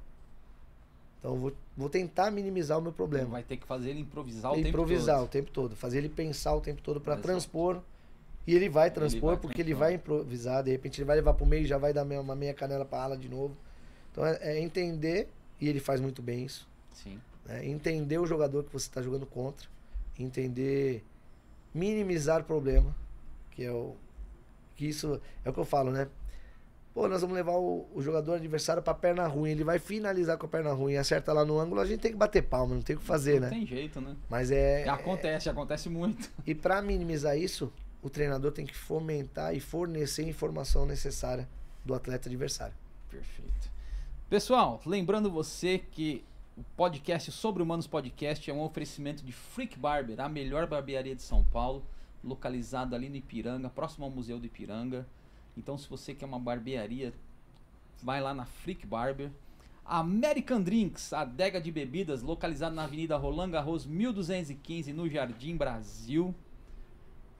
Então, vou, vou tentar minimizar o meu problema. Vai ter que fazer ele improvisar o improvisar tempo todo. Improvisar o tempo todo. Fazer ele pensar o tempo todo para transpor. E ele vai transpor ele vai porque ele vai improvisar. De repente, ele vai levar pro meio e já vai dar uma meia canela pra ala de novo. Então é, é entender, e ele faz muito bem isso. Sim. Né? Entender o jogador que você está jogando contra. Entender, minimizar o problema. Que é o. Que isso é o que eu falo, né? Pô, nós vamos levar o, o jogador adversário pra perna ruim. Ele vai finalizar com a perna ruim, acerta lá no ângulo, a gente tem que bater palma, não tem o que fazer, não né? Não tem jeito, né? Mas é. Acontece, é... acontece muito. E para minimizar isso, o treinador tem que fomentar e fornecer a informação necessária do atleta adversário. Perfeito. Pessoal, lembrando você que o podcast Sobre Humanos Podcast é um oferecimento de Freak Barber, a melhor barbearia de São Paulo, localizada ali no Ipiranga, próximo ao Museu do Ipiranga. Então, se você quer uma barbearia, vai lá na Freak Barber. American Drinks, adega de bebidas, localizada na Avenida Roland Garros 1215, no Jardim Brasil.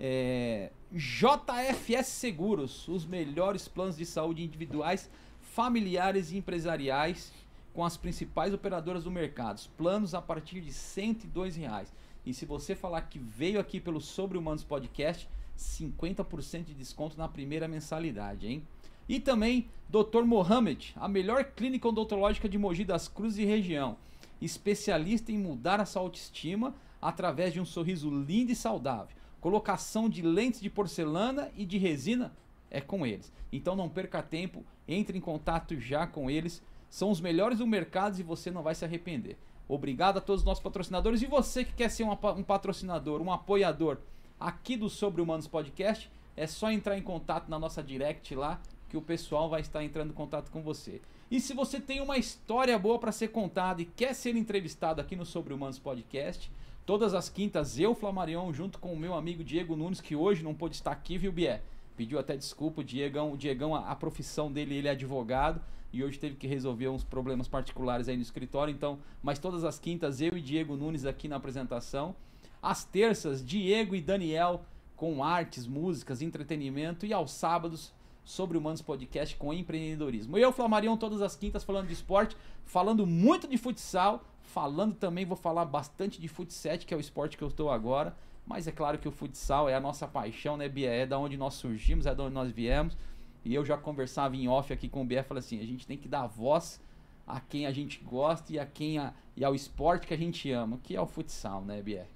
É, JFS Seguros, os melhores planos de saúde individuais familiares e empresariais com as principais operadoras do mercado. Planos a partir de 102 reais. E se você falar que veio aqui pelo Sobre Humanos Podcast, 50% de desconto na primeira mensalidade, hein? E também Dr. Mohamed, a melhor clínica odontológica de Mogi das Cruzes e região. Especialista em mudar a sua autoestima através de um sorriso lindo e saudável. Colocação de lentes de porcelana e de resina é com eles. Então não perca tempo, entre em contato já com eles. São os melhores do mercado e você não vai se arrepender. Obrigado a todos os nossos patrocinadores. E você que quer ser um, patrocinador, um apoiador aqui do Sobre Humanos Podcast, é só entrar em contato na nossa direct lá, que o pessoal vai estar entrando em contato com você. E se você tem uma história boa para ser contada e quer ser entrevistado aqui no Sobre Humanos Podcast, todas as quintas eu, Flamarion, junto com o meu amigo Diego Nunes, que hoje não pôde estar aqui, viu, Bié? Pediu até desculpa. O Diegão, o Diegão a, a, profissão dele, ele é advogado e hoje teve que resolver uns problemas particulares aí no escritório. Então, mas todas as quintas eu e Diego Nunes aqui na apresentação. As terças, Diego e Daniel com artes, músicas, entretenimento e aos sábados sobre Humanos Podcast com empreendedorismo. Eu, Flamarion, todas as quintas falando de esporte, falando muito de futsal, falando também, vou falar bastante de futsal, que é o esporte que eu estou agora. Mas é claro que o futsal é a nossa paixão, né, Bia? É da onde nós surgimos, é da onde nós viemos. E eu já conversava em off aqui com o Bia, falei assim, a gente tem que dar voz a quem a gente gosta e a quem a, e ao esporte que a gente ama, que é o futsal, né, Bia?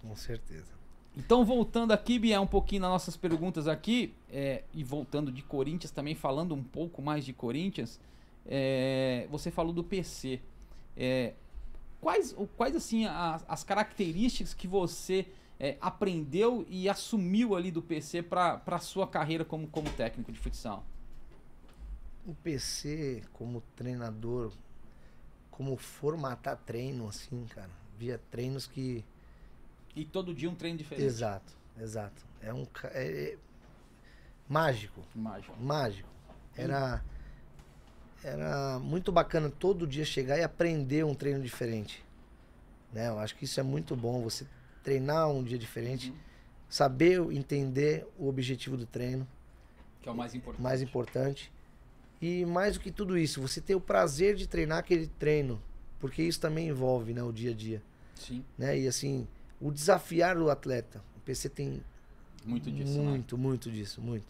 Com certeza. Então, voltando aqui, Bia, um pouquinho nas nossas perguntas aqui, é, e voltando de Corinthians também, falando um pouco mais de Corinthians, é, você falou do PC. É, quais, quais, assim, as, as características que você é, aprendeu e assumiu ali do PC para a sua carreira como, como técnico de futsal? O PC, como treinador, como formatar treino, assim, cara. Via treinos que. E todo dia um treino diferente. Exato. exato. É um é- é mágico, Mágico. mágico. Era era muito bacana todo dia chegar e aprender um treino diferente. Né? Eu acho que isso é muito bom, você treinar um dia diferente, Uhum. saber entender o objetivo do treino, Que é o mais importante. mais importante. E mais do que tudo isso, você ter o prazer de treinar aquele treino, porque isso também envolve, né, o dia a dia, Sim, né? E assim, o desafiar o atleta. O PC tem muito disso, né? muito, muito disso, muito.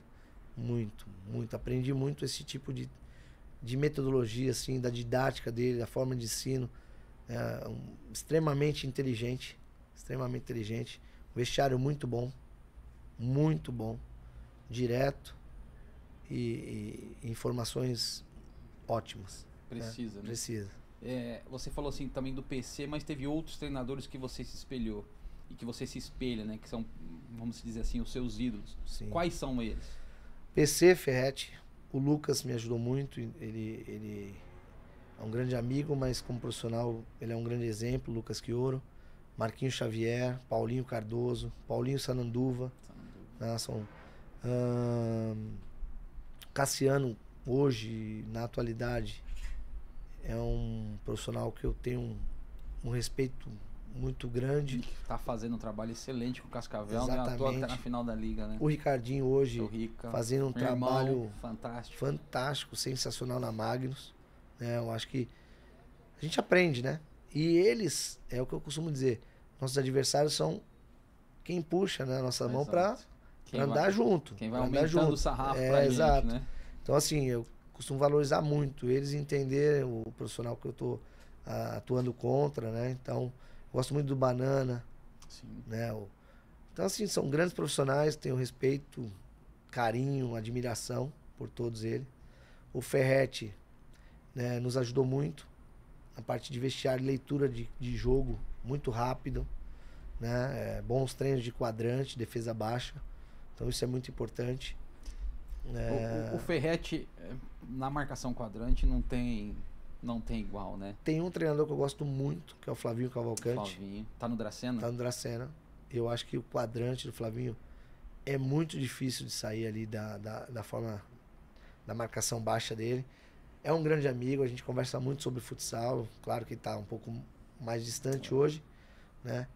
Muito, muito. Aprendi muito esse tipo de, de metodologia, assim, da didática dele, da forma de ensino. É, um- extremamente inteligente. Extremamente inteligente. Um vestiário muito bom. Muito bom. Direto. E, e informações ótimas. Precisa, né? Precisa. É, você falou assim também do PC, mas teve outros treinadores que você se espelhou e que você se espelha, né? Que são, vamos dizer assim, os seus ídolos. Sim. Quais são eles? PC Ferretti, o Lucas me ajudou muito, ele, ele é um grande amigo, mas como profissional ele é um grande exemplo, Lucas Quioro, Marquinhos Xavier, Paulinho Cardoso, Paulinho Sananduva, né, são, Cassiano hoje, na atualidade, é um profissional que eu tenho um, um respeito muito grande. Tá fazendo um trabalho excelente com o Cascavel, né? À toa que tá Exatamente. na final da liga, né? O Ricardinho hoje Rica, fazendo um irmão, trabalho fantástico. fantástico, sensacional na Magnus. Né? Eu acho que a gente aprende, né? E eles, é o que eu costumo dizer, nossos adversários são quem puxa né, a nossa mão para andar vai, junto. Quem vai andar junto. o sarrafo É, pra gente, exato. né? Então, assim, eu costumo valorizar muito eles e entender o profissional que eu tô ah, atuando contra, né? Então, gosto muito do Banana, Sim. né? O- Então, assim, são grandes profissionais, tenho respeito, carinho, admiração por todos eles. O Ferretti né, nos ajudou muito a parte de vestiário, leitura de, de jogo muito rápido, né? É, bons treinos de quadrante, defesa baixa. Então, isso é muito importante. É, O, o, o Ferretti, é, na marcação quadrante, não tem, não tem igual, né? Tem um treinador que eu gosto muito, que é o Flavinho Cavalcante. Flavinho. Tá no Dracena? Tá no Dracena. Eu acho que o quadrante do Flavinho é muito difícil de sair ali da, da, da forma da marcação baixa dele. É um grande amigo, a gente conversa muito sobre futsal. Claro que tá um pouco mais distante hoje, né?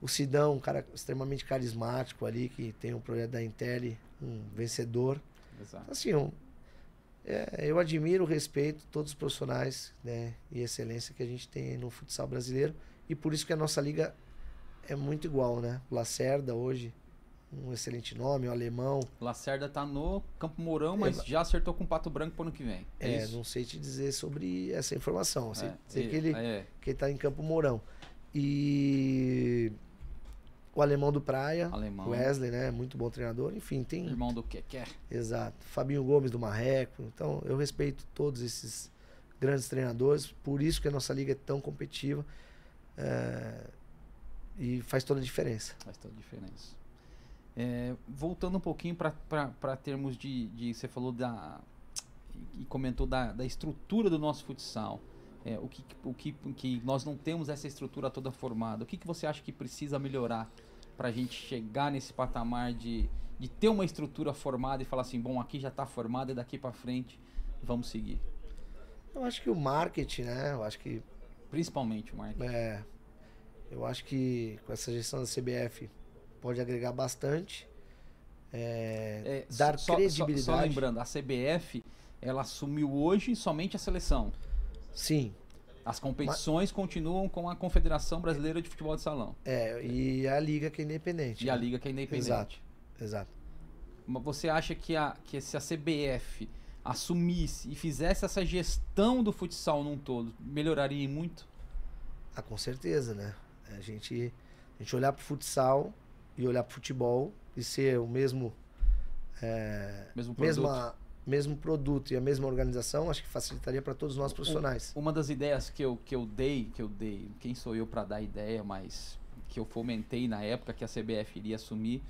O Sidão, um cara extremamente carismático ali, que tem um projeto da Intel, um vencedor. Exato. Assim, um- é, eu admiro, respeito todos os profissionais né, e excelência que a gente tem no futsal brasileiro e por isso que a nossa liga é muito igual, né? O Lacerda hoje, um excelente nome, o alemão. Lacerda tá no Campo Mourão, mas já acertou com o Pato Branco pro ano que vem. É, É, não sei te dizer sobre essa informação. Sei É, dizer é, que ele é. que ele tá em Campo Mourão. E o alemão do Praia, Alemão. Wesley, né? Muito bom treinador. Enfim, tem Irmão do que quer. Exato. Fabinho Gomes do Marreco. Então, eu respeito todos esses grandes treinadores. Por isso que a nossa liga é tão competitiva. é, e faz toda a diferença. Faz toda a diferença. É, voltando um pouquinho para termos de, de. Você falou da. E comentou da, da estrutura do nosso futsal. É, o que, o que, que nós não temos essa estrutura toda formada. O que, que você acha que precisa melhorar para a gente chegar nesse patamar de, de ter uma estrutura formada e falar assim: bom, aqui já está formada e daqui para frente vamos seguir? Eu acho que o marketing, né? Eu acho que. Principalmente o marketing. É, eu acho que com essa gestão da CBF pode agregar bastante. É, É, dar só, só- credibilidade. Só, lembrando, a CBF ela assumiu hoje somente a seleção. Sim. As competições continuam com a Confederação Brasileira de Futebol de Salão. É, e a liga que é independente. E a né? liga que é independente. Exato. Exato. Mas você acha que, a, que se a CBF assumisse e fizesse essa gestão do futsal num todo, melhoraria muito? Ah, com certeza, né? A gente, a gente olhar pro futsal e olhar pro futebol e ser o mesmo, é, Mesmo produto? mesma, mesmo produto e a mesma organização, acho que facilitaria para todos nós profissionais. Uma das ideias que eu, que eu dei, que eu dei, quem sou eu para dar ideia, mas que eu fomentei na época que a CBF iria assumir,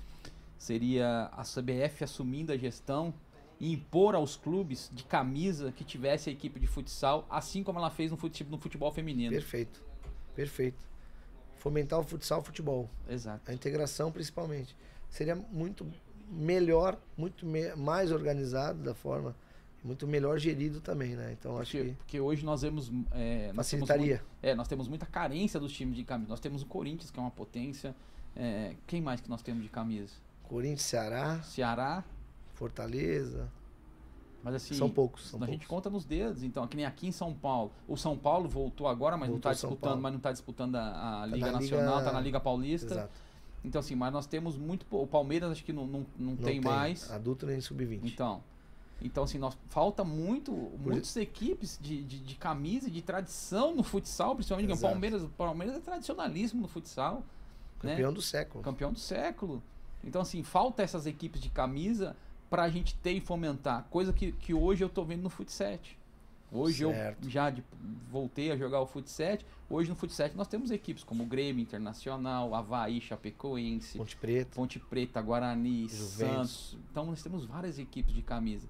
seria a CBF assumindo a gestão e impor aos clubes de camisa que tivesse a equipe de futsal, assim como ela fez no futebol, no futebol feminino. Perfeito. Perfeito. Fomentar o futsal o futebol. Exato. A integração principalmente. seria muito melhor, muito me- mais organizado da forma, muito melhor gerido também, né? Então acho Porque, que porque hoje nós vemos. É, nós temos facilitaria. muito- é, nós temos muita carência dos times de camisa. Nós temos o Corinthians, que é uma potência. É, quem mais que nós temos de camisa? Corinthians, Ceará, Ceará. Fortaleza, Mas assim. são poucos, são a gente poucos. conta nos dedos, então, que nem aqui em São Paulo. O São Paulo voltou agora, mas Voltou não está São disputando, mas não tá disputando a, a Tá Liga na Nacional, tá na Liga Paulista. Exato. Então, assim, mas nós temos muito. O Palmeiras acho que não, não, não, Não tem, mais. Adulto nem sub-20. Então. Então, assim, nós, falta muito, muitas equipes de, de, de camisa e de tradição no futsal, principalmente que o. Palmeiras, o Palmeiras é tradicionalismo no futsal, né? Campeão do século. campeão do século. Então, assim, falta essas equipes de camisa pra gente ter e fomentar, coisa que, que hoje eu tô vendo no futset. Hoje Certo. eu já de- voltei a jogar o futset. Hoje no futset nós temos equipes como o Grêmio Internacional, Havaí, Chapecoense, Ponte Preta. Ponte Preta, Guarani, Juventus. Santos. Então nós temos várias equipes de camisa.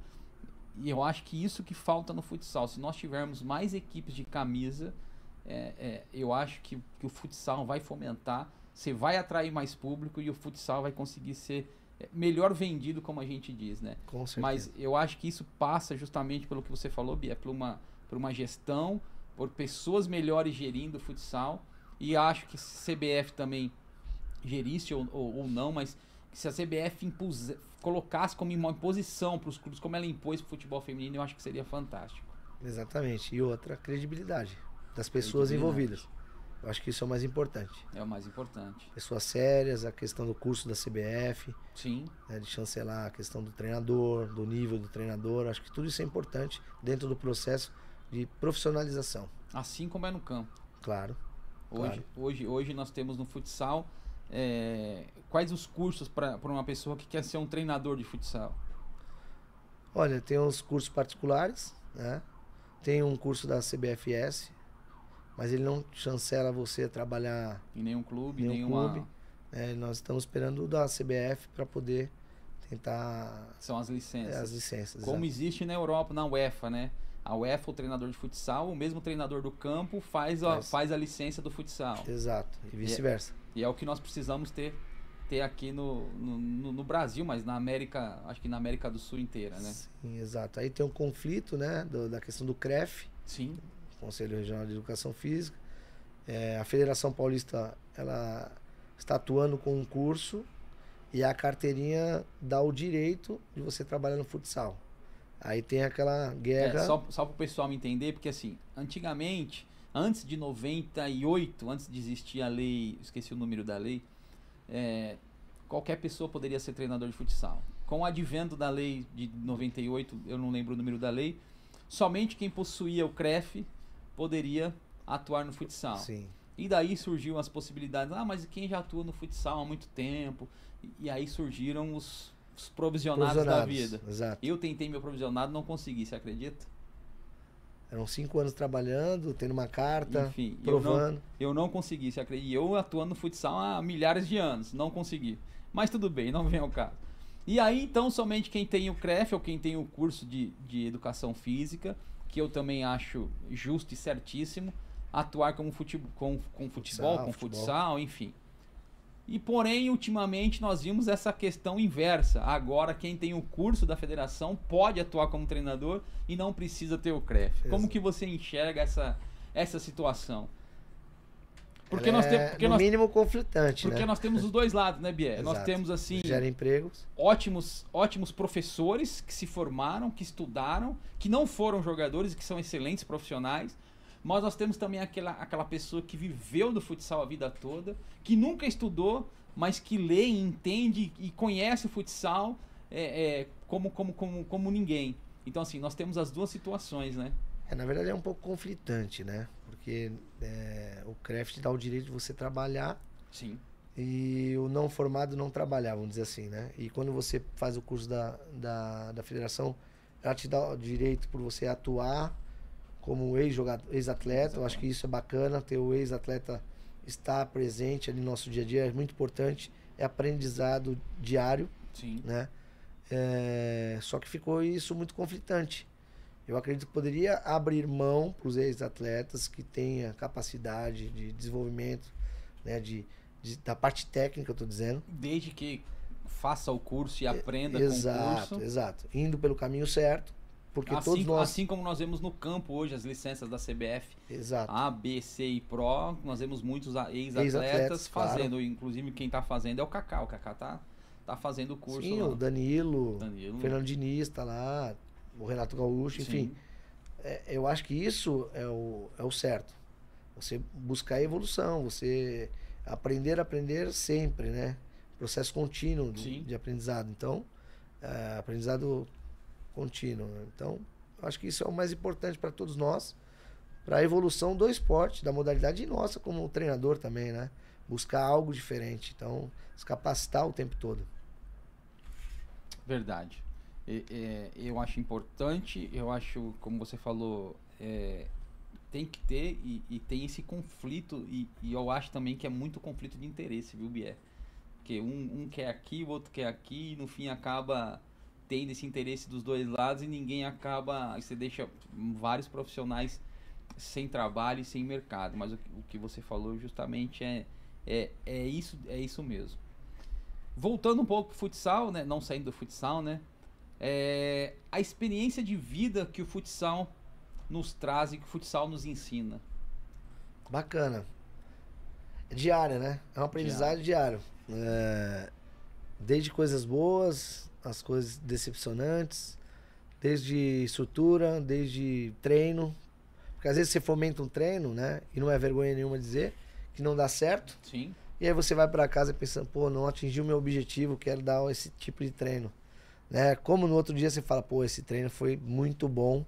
E eu acho que isso que falta no futsal. Se nós tivermos mais equipes de camisa, é, é, eu acho que, que o futsal vai fomentar, você vai atrair mais público e o futsal vai conseguir ser melhor vendido, como a gente diz, né? Com certeza. Mas eu acho que isso passa justamente pelo que você falou, Bia, por uma, por uma gestão, por pessoas melhores gerindo o futsal. E acho que CBF também gerisse ou, ou, ou não, mas se a CBF impuse, colocasse como uma imposição para os clubes, como ela impôs para o futebol feminino, eu acho que seria fantástico. Exatamente. E outra, credibilidade das pessoas envolvidas. Eu acho que isso é o mais importante. É o mais importante. Pessoas sérias, a questão do curso da CBF, Sim, né, de chancelar a questão do treinador, do nível do treinador. Acho que tudo isso é importante dentro do processo de profissionalização. assim como é no campo. Claro. Hoje, Claro. hoje, hoje nós temos no futsal é, quais os cursos para uma pessoa que quer ser um treinador de futsal? Olha, tem os cursos particulares, né? Tem um curso da CBFS, mas ele não chancela você a trabalhar Em nenhum clube, Nenhum nenhuma. clube. né? Nós estamos esperando o da CBF para poder tentar São as é, licenças. as licenças. Como exato. existe na Europa, na UEFA, né? A UEFA, o treinador de futsal, o mesmo treinador do campo faz a, Faz. faz a licença do futsal. Exato. E vice-versa. E é o que nós precisamos ter, ter aqui no, no, no- no Brasil, mas na América, acho que na América do Sul inteira, né? Sim, exato. Aí tem um conflito, né, do- da questão do CREF, Sim, Conselho Regional de Educação Física. É, a Federação Paulista, ela está atuando com um curso e a carteirinha dá o direito de você trabalhar no futsal. Aí tem aquela guerra. É, só, só para o pessoal me entender, porque assim, antigamente, antes de 98, antes de existir a lei, esqueci o número da lei, é, qualquer pessoa poderia ser treinador de futsal. Com o advento da lei de 98, eu não lembro o número da lei, somente quem possuía o CREF poderia atuar no futsal. Sim. E daí surgiam as possibilidades, ah, mas quem já atua no futsal há muito tempo? E, e aí surgiram os, os provisionados, da Provisionados, vida. Exato. Eu tentei meu provisionado, não consegui, você acredita? Eram cinco anos trabalhando, tendo uma carta, Enfim, eu não, provando. eu não consegui, você acredita? E Eu atuando no futsal há milhares de anos, não consegui. Mas tudo bem, não vem ao caso. E aí, então, somente quem tem o CREF ou quem tem o curso de, de educação física, que eu também acho justo e certíssimo, atuar como futebol, com, com futebol, Futsal, com futebol. futsal, enfim. E porém, ultimamente nós vimos essa questão inversa. Agora, quem tem o curso da federação pode atuar como treinador e não precisa ter o CREF. Como que você enxerga essa, essa situação? Porque Ela nós, é, temos, porque, no nós, mínimo conflitante, porque né? nós temos os dois lados, né, Bier? Nós Exato. temos assim Gera empregos. ótimos, ótimos professores que se formaram, que estudaram, que não foram jogadores e que são excelentes profissionais. Mas nós temos também aquela, aquela pessoa que viveu no futsal a vida toda, que nunca estudou, mas que lê, entende e conhece o futsal é, é, como, como, como, como ninguém. Então, assim, nós temos as duas situações, né? É, na verdade é um pouco conflitante, né? Porque é, o CREF te dá o direito de você trabalhar Sim. e o não formado não trabalhar, vamos dizer assim, né? E quando você faz o curso da, da, da federação, ela te dá o direito por você atuar como ex-atleta. Eu acho que isso é bacana, ter o ex-atleta estar presente ali no nosso dia a dia é muito importante. É aprendizado diário, Sim. né? É, só que ficou isso muito conflitante. Eu acredito que poderia abrir mão para os ex-atletas que tenha capacidade de desenvolvimento, né, de, de- da parte técnica, eu tô dizendo. Desde que faça o curso e aprenda exato, com o curso. Exato, indo pelo caminho certo, porque assim, todos nós... assim como nós vemos no campo hoje as licenças da CBF, exato. A, B, C e Pro, nós vemos muitos ex-atletas Ex-atletas, fazendo, claro. inclusive quem está fazendo é o Kaká, o Kaká tá, tá fazendo o curso Sim, lá. o Danilo, Danilo. Fernando Diniz tá lá, o Renato Gaúcho, enfim. É, eu acho que isso é o, é o certo. Você buscar evolução, você aprender, aprender sempre, né? Processo contínuo de, de aprendizado. Então, é, aprendizado contínuo. né? Então, eu acho que isso é o mais importante para todos nós, para a evolução do esporte, da modalidade e nossa como treinador também, né? Buscar algo diferente. Então, se capacitar o tempo todo. Verdade. É, eu acho importante, eu acho, como você falou, é, tem que ter e, e tem esse conflito, e, e eu acho também que é muito conflito de interesse, viu, Bier? Porque um, um quer aqui, o outro quer aqui, e no fim acaba tendo esse interesse dos dois lados e ninguém acaba. Você deixa vários profissionais sem trabalho e sem mercado. Mas o, que- o que você falou justamente é, é, é, isso, é isso mesmo. Voltando um pouco pro futsal, né? Não saindo do futsal, né? É, a experiência de vida que o futsal nos traz e que o futsal nos ensina. Bacana. Diária, né? É um aprendizado diário. É, desde coisas boas, as coisas decepcionantes, desde estrutura, desde treino. Porque às vezes você fomenta um treino, né? E não é vergonha nenhuma dizer que não dá certo. Sim. E aí você vai pra casa pensando, pô, não atingi o meu objetivo, quero dar esse tipo de treino. Né? Como no outro dia você fala, pô, esse treino foi muito bom,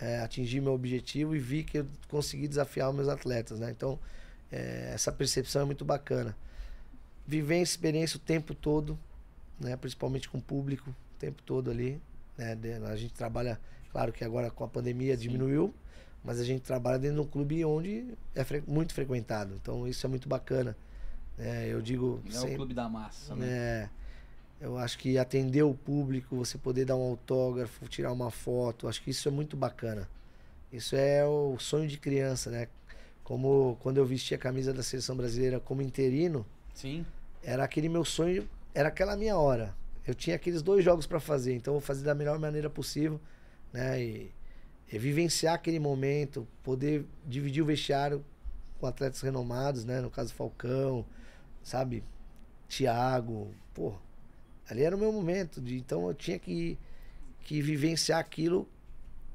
é, atingi meu objetivo e vi que eu consegui desafiar os meus atletas, né? Então, é, essa percepção é muito bacana. Viver a experiência o tempo todo, né? Principalmente com o público, o tempo todo ali. Né? A gente trabalha, claro que agora com a pandemia Sim. diminuiu, mas a gente trabalha dentro de um clube onde é fre- muito frequentado. Então, isso é muito bacana. É, eu digo Não é o sempre- clube da massa, né? Eu acho que atender o público, você poder dar um autógrafo, tirar uma foto, acho que isso é muito bacana. Isso é o sonho de criança, né? Como quando eu vesti a camisa da seleção brasileira como interino, Sim. era aquele meu sonho, era aquela minha hora. Eu tinha aqueles dois jogos para fazer, então eu vou fazer da melhor maneira possível, né? E, e vivenciar aquele momento, poder dividir o vestiário com atletas renomados, né? No caso Falcão, sabe? Thiago, pô, ali era o meu momento, de, então eu tinha que, que vivenciar aquilo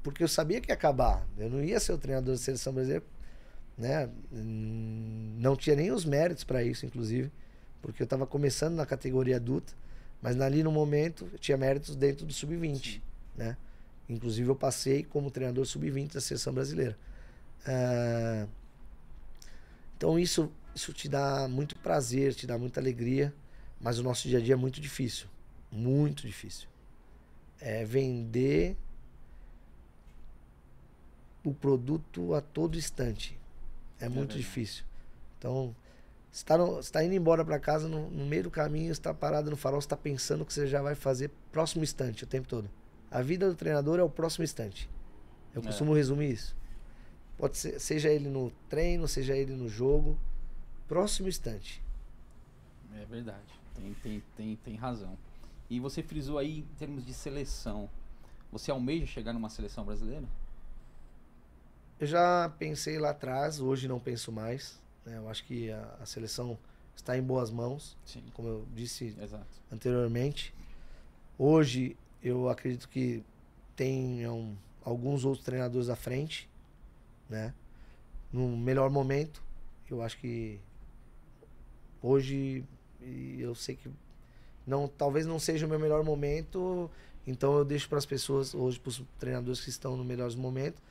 porque eu sabia que ia acabar. Eu não ia ser o treinador da seleção brasileira, né? Hum, Não tinha nem os méritos para isso, inclusive, porque eu estava começando na categoria adulta, mas ali no momento eu tinha méritos dentro do sub-20, Sim. né? Inclusive eu passei como treinador sub-20 da seleção brasileira. Ah, então isso, isso te dá muito prazer, te dá muita alegria, mas o nosso dia a dia é muito difícil, muito difícil. É vender o produto a todo instante. É muito verdade. difícil. Então, você está tá indo embora para casa, no, no meio do caminho, você está parado no farol, você está pensando o que você já vai fazer próximo instante o tempo todo. A vida do treinador é o próximo instante. Eu É. costumo resumir isso. Pode ser, seja ele no treino, seja ele no jogo, próximo instante. É verdade. Tem, tem, tem, tem razão. E você frisou aí em termos de seleção. Você almeja chegar numa seleção brasileira? Eu já pensei lá atrás, hoje não penso mais. né? Eu acho que a, a seleção está em boas mãos, Sim. como eu disse Exato. anteriormente. Hoje eu acredito que tenham alguns outros treinadores à frente, né? No melhor momento, eu acho que hoje e eu sei que não, talvez não seja o meu melhor momento, então eu deixo para as pessoas hoje, para os treinadores que estão no melhores momentos.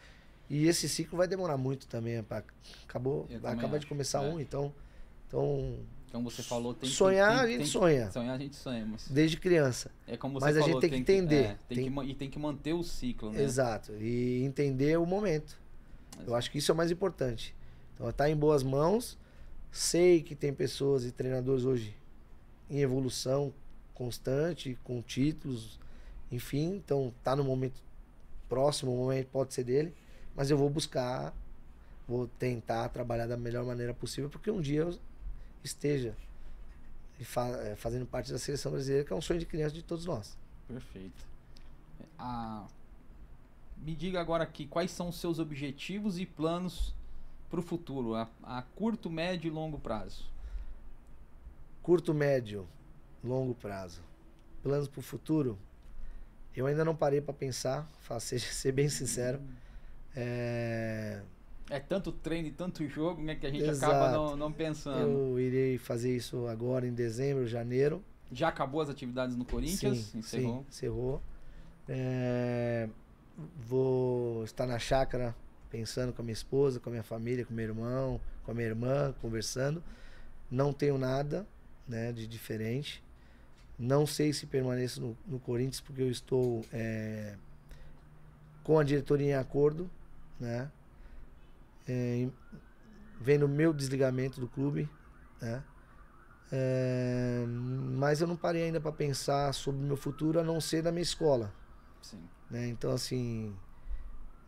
E esse ciclo vai demorar muito também, pá. acabou, acabar de começar é. um, então, então Então você falou tem que- sonhar tem- a tem gente que- sonha Sonhar a gente sonha, mas desde criança. é como você Mas a falou, gente tem que entender, é, tem tem- que e tem que manter o ciclo, né? Exato. E entender o momento. Eu acho que isso é o mais importante. Então, tá em boas mãos. Sei que tem pessoas e treinadores hoje em evolução constante, com títulos, enfim. Então, tá no momento próximo, o momento pode ser dele. Mas eu vou buscar, vou tentar trabalhar da melhor maneira possível, porque um dia eu esteja fa é, fazendo parte da seleção brasileira, que é um sonho de criança de todos nós. Perfeito. Ah, me diga agora aqui quais são os seus objetivos e planos para o futuro, a, a curto, médio e longo prazo. Curto, médio, longo prazo. Planos para o futuro? Eu ainda não parei para pensar, faço, ser bem sincero. É... é tanto treino e tanto jogo né, que a gente Exato. acaba não, não pensando. Eu irei fazer isso agora em dezembro, janeiro. Já acabou as atividades no Corinthians? Sim, encerrou. Sim, encerrou. É... Vou estar na chácara pensando com a minha esposa, com a minha família, com meu irmão, com a minha irmã, conversando. Não tenho nada né, de diferente. Não sei se permaneço no, no Corinthians porque eu estou é, com a diretoria em acordo, né? É, vendo o meu desligamento do clube, né? É, mas eu não parei ainda para pensar sobre o meu futuro a não ser na minha escola. Sim. Né? Então, assim,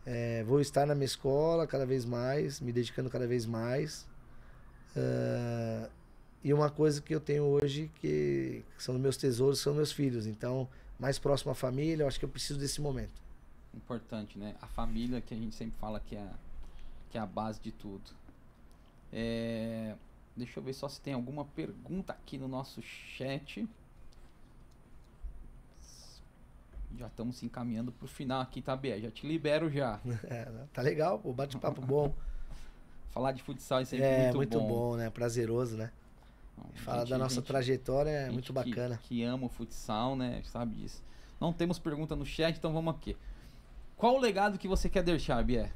é, vou estar na minha escola cada vez mais, me dedicando cada vez mais. Uh, e uma coisa que eu tenho hoje que são meus tesouros, são meus filhos. Então, mais próximo à família, eu acho que eu preciso desse momento. Importante, né? A família que a gente sempre fala que é, que é a base de tudo. É, deixa eu ver só se tem alguma pergunta aqui no nosso chat. Já estamos se encaminhando para o final aqui, tá, Bia? Já te libero já. É, tá legal, o bate-papo bom. Falar de futsal é sempre é, muito, muito bom. bom, né? Prazeroso, né? Fala da nossa trajetória, é muito bacana. Que, que ama o futsal, né? Sabe disso. Não temos pergunta no chat, então vamos aqui. Qual o legado que você quer deixar, Bier?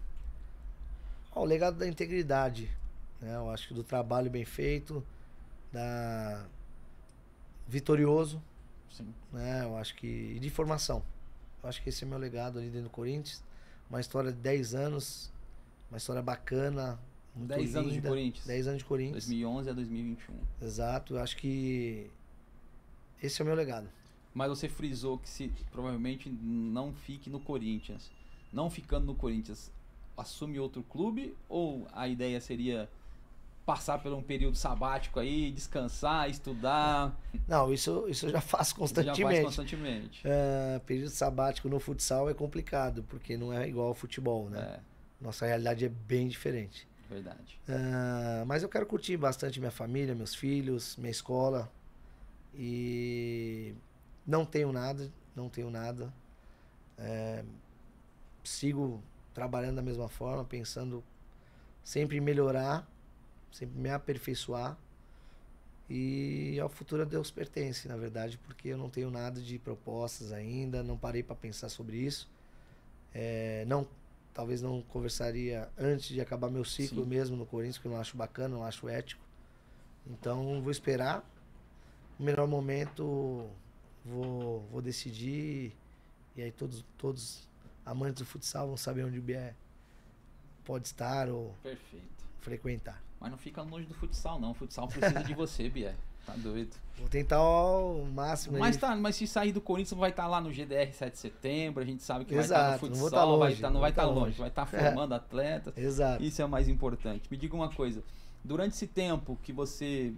o legado da integridade. Né? Eu acho que do trabalho bem feito, da vitorioso. Sim. Né? Eu acho que. E de formação. Eu acho que esse é meu legado ali dentro do Corinthians. Uma história de 10 anos, uma história bacana, 10 anos de Corinthians. 10 anos de Corinthians. 2011 a 2021. Exato, acho que esse é o meu legado. Mas você frisou que se provavelmente não fique no Corinthians. Não ficando no Corinthians, assume outro clube ou a ideia seria passar por um período sabático aí, descansar, estudar? Não, isso, isso eu já faço constantemente. Já faz constantemente. É, período sabático no futsal é complicado, porque não é igual ao futebol, né? É. Nossa realidade é bem diferente. Verdade. Uh, mas eu quero curtir bastante minha família, meus filhos, minha escola. E não tenho nada, não tenho nada. É, sigo trabalhando da mesma forma, pensando sempre em melhorar, sempre me aperfeiçoar. E ao futuro a Deus pertence, na verdade, porque eu não tenho nada de propostas ainda, não parei para pensar sobre isso. É, não talvez não conversaria antes de acabar meu ciclo Sim. mesmo no Corinthians, que eu não acho bacana, não acho ético. Então vou esperar. No melhor momento vou, vou decidir. E aí todos, todos amantes do futsal vão saber onde o Bié pode estar ou Perfeito. frequentar. Mas não fica longe do futsal, não. O futsal precisa de você, Bié. Tá doido. Vou tentar o máximo. Mas, tá, mas se sair do Corinthians, vai estar tá lá no GDR 7 de setembro. A gente sabe que Exato, vai estar tá no futsal, tá longe, vai tá, não vai estar tá longe. longe, vai estar tá formando é. atletas. Exato. Isso é o mais importante. Me diga uma coisa. Durante esse tempo que você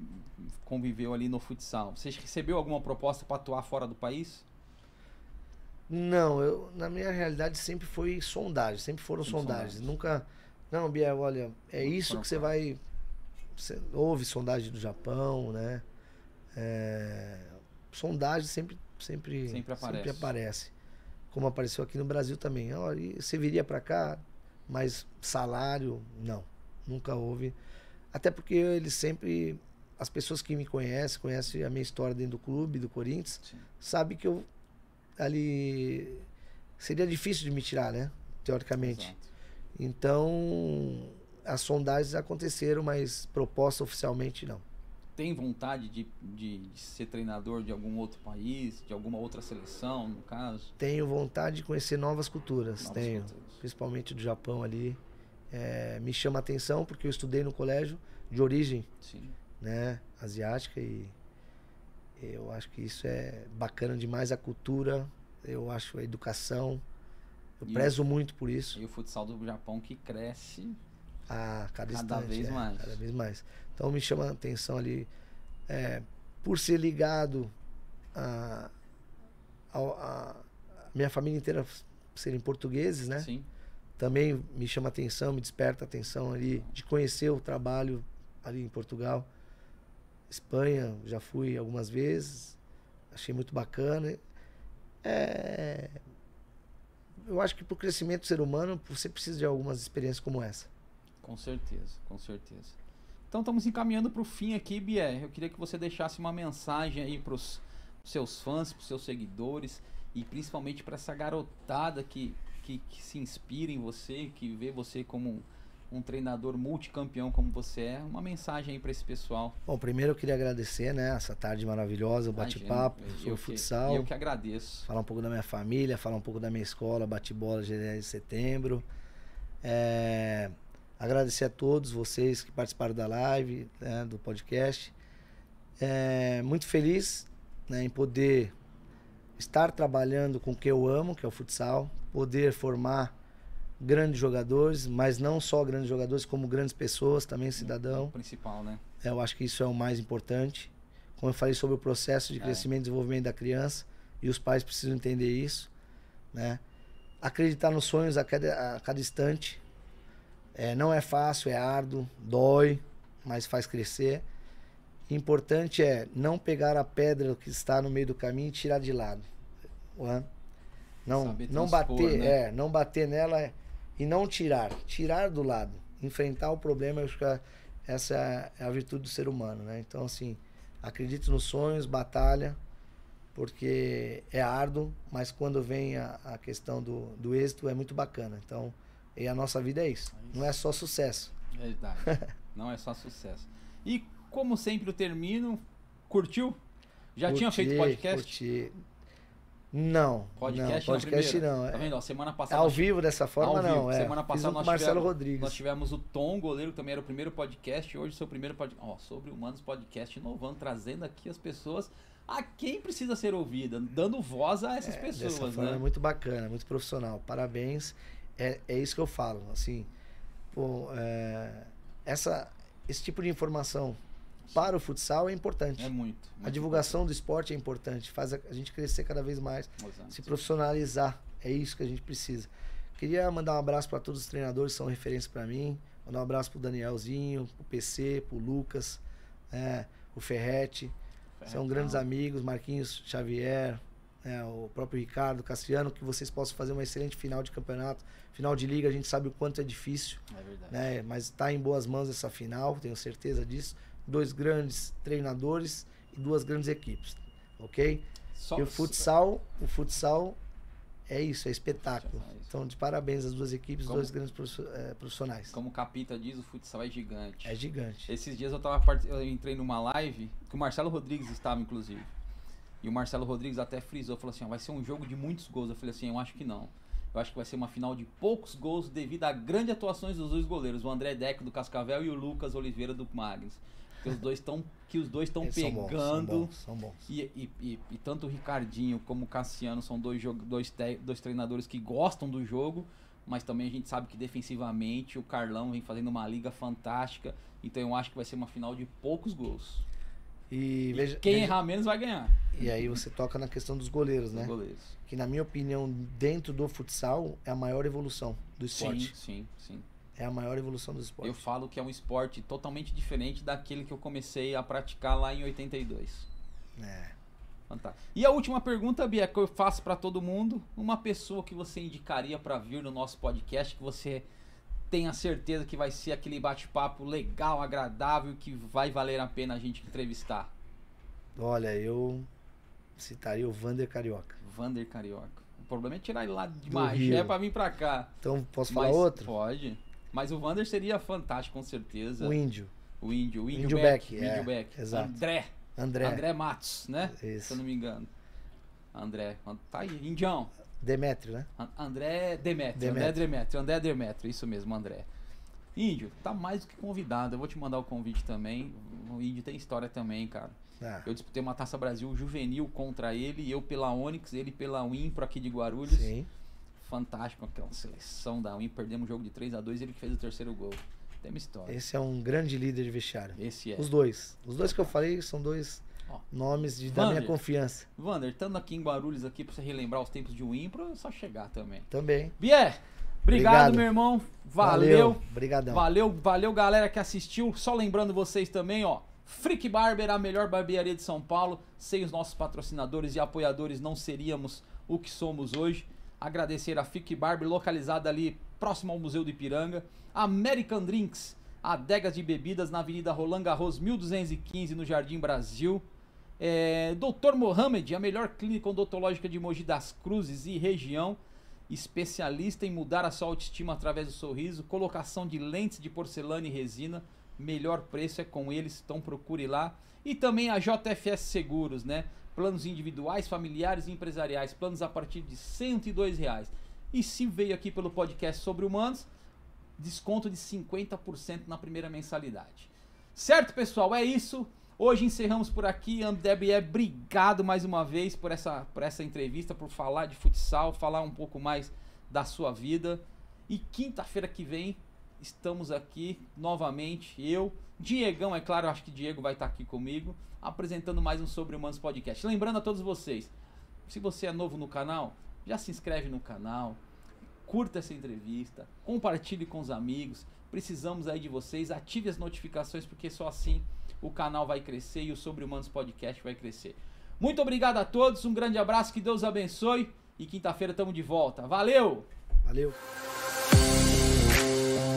conviveu ali no futsal, você recebeu alguma proposta para atuar fora do país? Não, eu na minha realidade sempre foi sondagem, sempre foram sempre sondagens. sondagens. Nunca, não, Biel, olha, é isso que você vai você ouve sondagem do Japão, né? É, sondagem sempre, sempre, sempre aparece. sempre, aparece. Como apareceu aqui no Brasil também. Olha, você viria para cá, mas salário, não. Nunca houve. Até porque eles sempre. As pessoas que me conhecem, conhecem a minha história dentro do clube, do Corinthians, Sim. sabe que eu ali. Seria difícil de me tirar, né? Teoricamente. Exato. Então, as sondagens aconteceram, mas proposta oficialmente não tem vontade de, de, de, ser treinador de algum outro país, de alguma outra seleção, no caso? Tenho vontade de conhecer novas culturas, novas tenho. Culturas. Principalmente do Japão ali. É, me chama a atenção porque eu estudei no colégio de origem Sim. Né, asiática e eu acho que isso é bacana demais a cultura, eu acho a educação. Eu e prezo o, muito por isso. E o futsal do Japão que cresce a cada, cada instante, vez é, mais. Cada vez mais. Então me chama a atenção ali é, por ser ligado a, a, a minha família inteira serem portugueses, né? Sim. Também me chama atenção, me desperta atenção ali de conhecer o trabalho ali em Portugal. Espanha, já fui algumas vezes, achei muito bacana. É... Eu acho que para o crescimento do ser humano, você precisa de algumas experiências como essa. Com certeza, com certeza. Então estamos encaminhando para o fim aqui, Bier. Eu queria que você deixasse uma mensagem aí para os seus fãs, para os seus seguidores e principalmente para essa garotada que, que, que, se inspira em você, que vê você como um, treinador multicampeão como você é. Uma mensagem aí para esse pessoal. Bom, primeiro eu queria agradecer, né, essa tarde maravilhosa, o bate-papo, o futsal. Eu que agradeço. Falar um pouco da minha família, falar um pouco da minha escola, bate-bola GDS de setembro. É, agradecer a todos vocês que participaram da live, né, do podcast. É, muito feliz né, em poder estar trabalhando com o que eu amo, que é o futsal, poder formar grandes jogadores, mas não só grandes jogadores, como grandes pessoas, também cidadão. O principal, né? É, eu acho que isso é o mais importante. Como eu falei sobre o processo de é. crescimento e desenvolvimento da criança, e os pais precisam entender isso, né? Acreditar nos sonhos a cada, a cada instante. É, não é fácil, é árduo, dói, mas faz crescer. Importante é não pegar a pedra que está no meio do caminho e tirar de lado. Não, não bater, né? é, não bater nela e não tirar, tirar do lado, enfrentar o problema. Eu acho que essa é a virtude do ser humano, né? Então assim, acredite nos sonhos, batalha, porque é árduo, mas quando vem a, a questão do, do êxito é muito bacana. Então, e a nossa vida é isso. É isso. Não é só sucesso. Verdade. não é só sucesso. E como sempre eu termino, curtiu? Já curti, tinha feito podcast? Curti. Não. Podcast não, podcast não. Tá vendo? Ó, semana passada. Ao vivo dessa forma, não. É. Semana passada nós Marcelo tivemos, Rodrigues. Nós tivemos o Tom, goleiro, que também era o primeiro podcast. Hoje, seu primeiro podcast. Ó, sobre Humanos Podcast, inovando, trazendo aqui as pessoas a quem precisa ser ouvida, dando voz a essas é, pessoas. Dessa forma né? é muito bacana, muito profissional. Parabéns. É, é isso que eu falo. Assim, pô, é, essa, esse tipo de informação para o futsal é importante. É muito. muito a divulgação importante. do esporte é importante, faz a, a, gente crescer cada vez mais, Exato. se profissionalizar. É isso que a gente precisa. Queria mandar um abraço para todos os treinadores que são referência para mim. Mandar um abraço pro Danielzinho, pro PC, pro Lucas, é, o Ferrete. São grandes amigos, Marquinhos Xavier, é, o próprio Ricardo, Cassiano, que vocês possam fazer uma excelente final de campeonato. Final de liga, a gente sabe o quanto é difícil. É verdade. Né? Mas está em boas mãos essa final, tenho certeza disso dois grandes treinadores e duas grandes equipes, ok? Só, e o futsal, o futsal é isso, é espetáculo. É. Então, de parabéns às duas equipes, como, dois grandes é, profissionais. Como o Capita diz, o futsal é gigante. É gigante. Esses dias eu tava eu entrei numa live que o Marcelo Rodrigues estava, inclusive. E o Marcelo Rodrigues até frisou, falou assim: vai ser um jogo de muitos gols. Eu falei assim: eu acho que não. Eu acho que vai ser uma final de poucos gols devido a grandes atuações dos dois goleiros, o André Deck do Cascavel e o Lucas Oliveira do Magnus. Que os dois estão que os dois estão pegando são bons, são bons, E, e, e, e, tanto o Ricardinho como o Cassiano são dois, dois, dois treinadores que gostam do jogo mas também a gente sabe que defensivamente o Carlão vem fazendo uma liga fantástica. Então eu acho que vai ser uma final de poucos gols e, veja, quem veja, errar menos vai ganhar e aí você toca na questão dos goleiros né goleiros. que na minha opinião dentro do futsal é a maior evolução do esporte sim sim sim é a maior evolução do esporte. Eu falo que é um esporte totalmente diferente daquele que eu comecei a praticar lá em 82. É. Fantástico. E a última pergunta, Bia, que eu faço para todo mundo: uma pessoa que você indicaria para vir no nosso podcast, que você tenha certeza que vai ser aquele bate-papo legal, agradável, que vai valer a pena a gente entrevistar? Olha, eu citaria o Vander Carioca. Vander Carioca. O problema é tirar ele lá de Magé para vir para cá. Então, posso falar Mas outro? Pode. Mas o Vander seria fantástico, com certeza. O índio. O índio, o índio, índio Beck. Beck, o índio é, Beck. Exato. André. André. André Matos, né? Isso. Se eu não me engano. André. Tá aí, Indião. Demétrio, né? André Demétrio. Demétrio. André Demétrio. André Demétrio, isso mesmo, André. Índio, tá mais do que convidado. Eu vou te mandar o convite também. O Índio tem história também, cara. Ah. Eu disputei uma Taça Brasil juvenil contra ele, eu pela Onix, ele pela Wimpro aqui de Guarulhos. Sim. Fantástico aquela seleção da Win. Perdemos o jogo de 3 a 2 ele que fez o terceiro gol. Tem uma história. Esse é um grande líder de vestiário. Esse é. Os dois. Os dois que eu falei são dois Ó, nomes de, da minha confiança. Vander, estando aqui em Guarulhos aqui pra você relembrar os tempos de Wimpro, é só chegar também. Também. Bier, obrigado, obrigado. meu irmão. Valeu. Obrigadão. Valeu, valeu, galera que assistiu. Só lembrando vocês também, ó. Freak Barber, a melhor barbearia de São Paulo. Sem os nossos patrocinadores e apoiadores não seríamos o que somos hoje. Agradecer a Freak Barber, localizada ali próximo ao Museu do Ipiranga. American Drinks, adegas de bebidas na Avenida Roland Garros 1215, no Jardim Brasil. É, Dr. Mohamed, a melhor clínica odontológica de Mogi das Cruzes e região. Especialista em mudar a sua autoestima através do sorriso, colocação de lentes de porcelana e resina melhor preço é com eles, então procure lá. E também a JFS Seguros, né? Planos individuais, familiares e empresariais, planos a partir de 102 reais. E se veio aqui pelo podcast sobre humanos, desconto de 50% na primeira mensalidade. Certo, pessoal? É isso. Hoje encerramos por aqui. Amdebier, obrigado mais uma vez por essa, por essa entrevista, por falar de futsal, falar um pouco mais da sua vida. E quinta-feira que vem estamos aqui novamente, eu, Diegão, é claro, acho que Diego vai estar aqui comigo, apresentando mais um Sobre Humanos Podcast. Lembrando a todos vocês, se você é novo no canal, já se inscreve no canal, curta essa entrevista, compartilhe com os amigos, precisamos aí de vocês, ative as notificações, porque só assim o canal vai crescer e o Sobre Humanos Podcast vai crescer. Muito obrigado a todos, um grande abraço, que Deus abençoe e quinta-feira estamos de volta. Valeu! Valeu!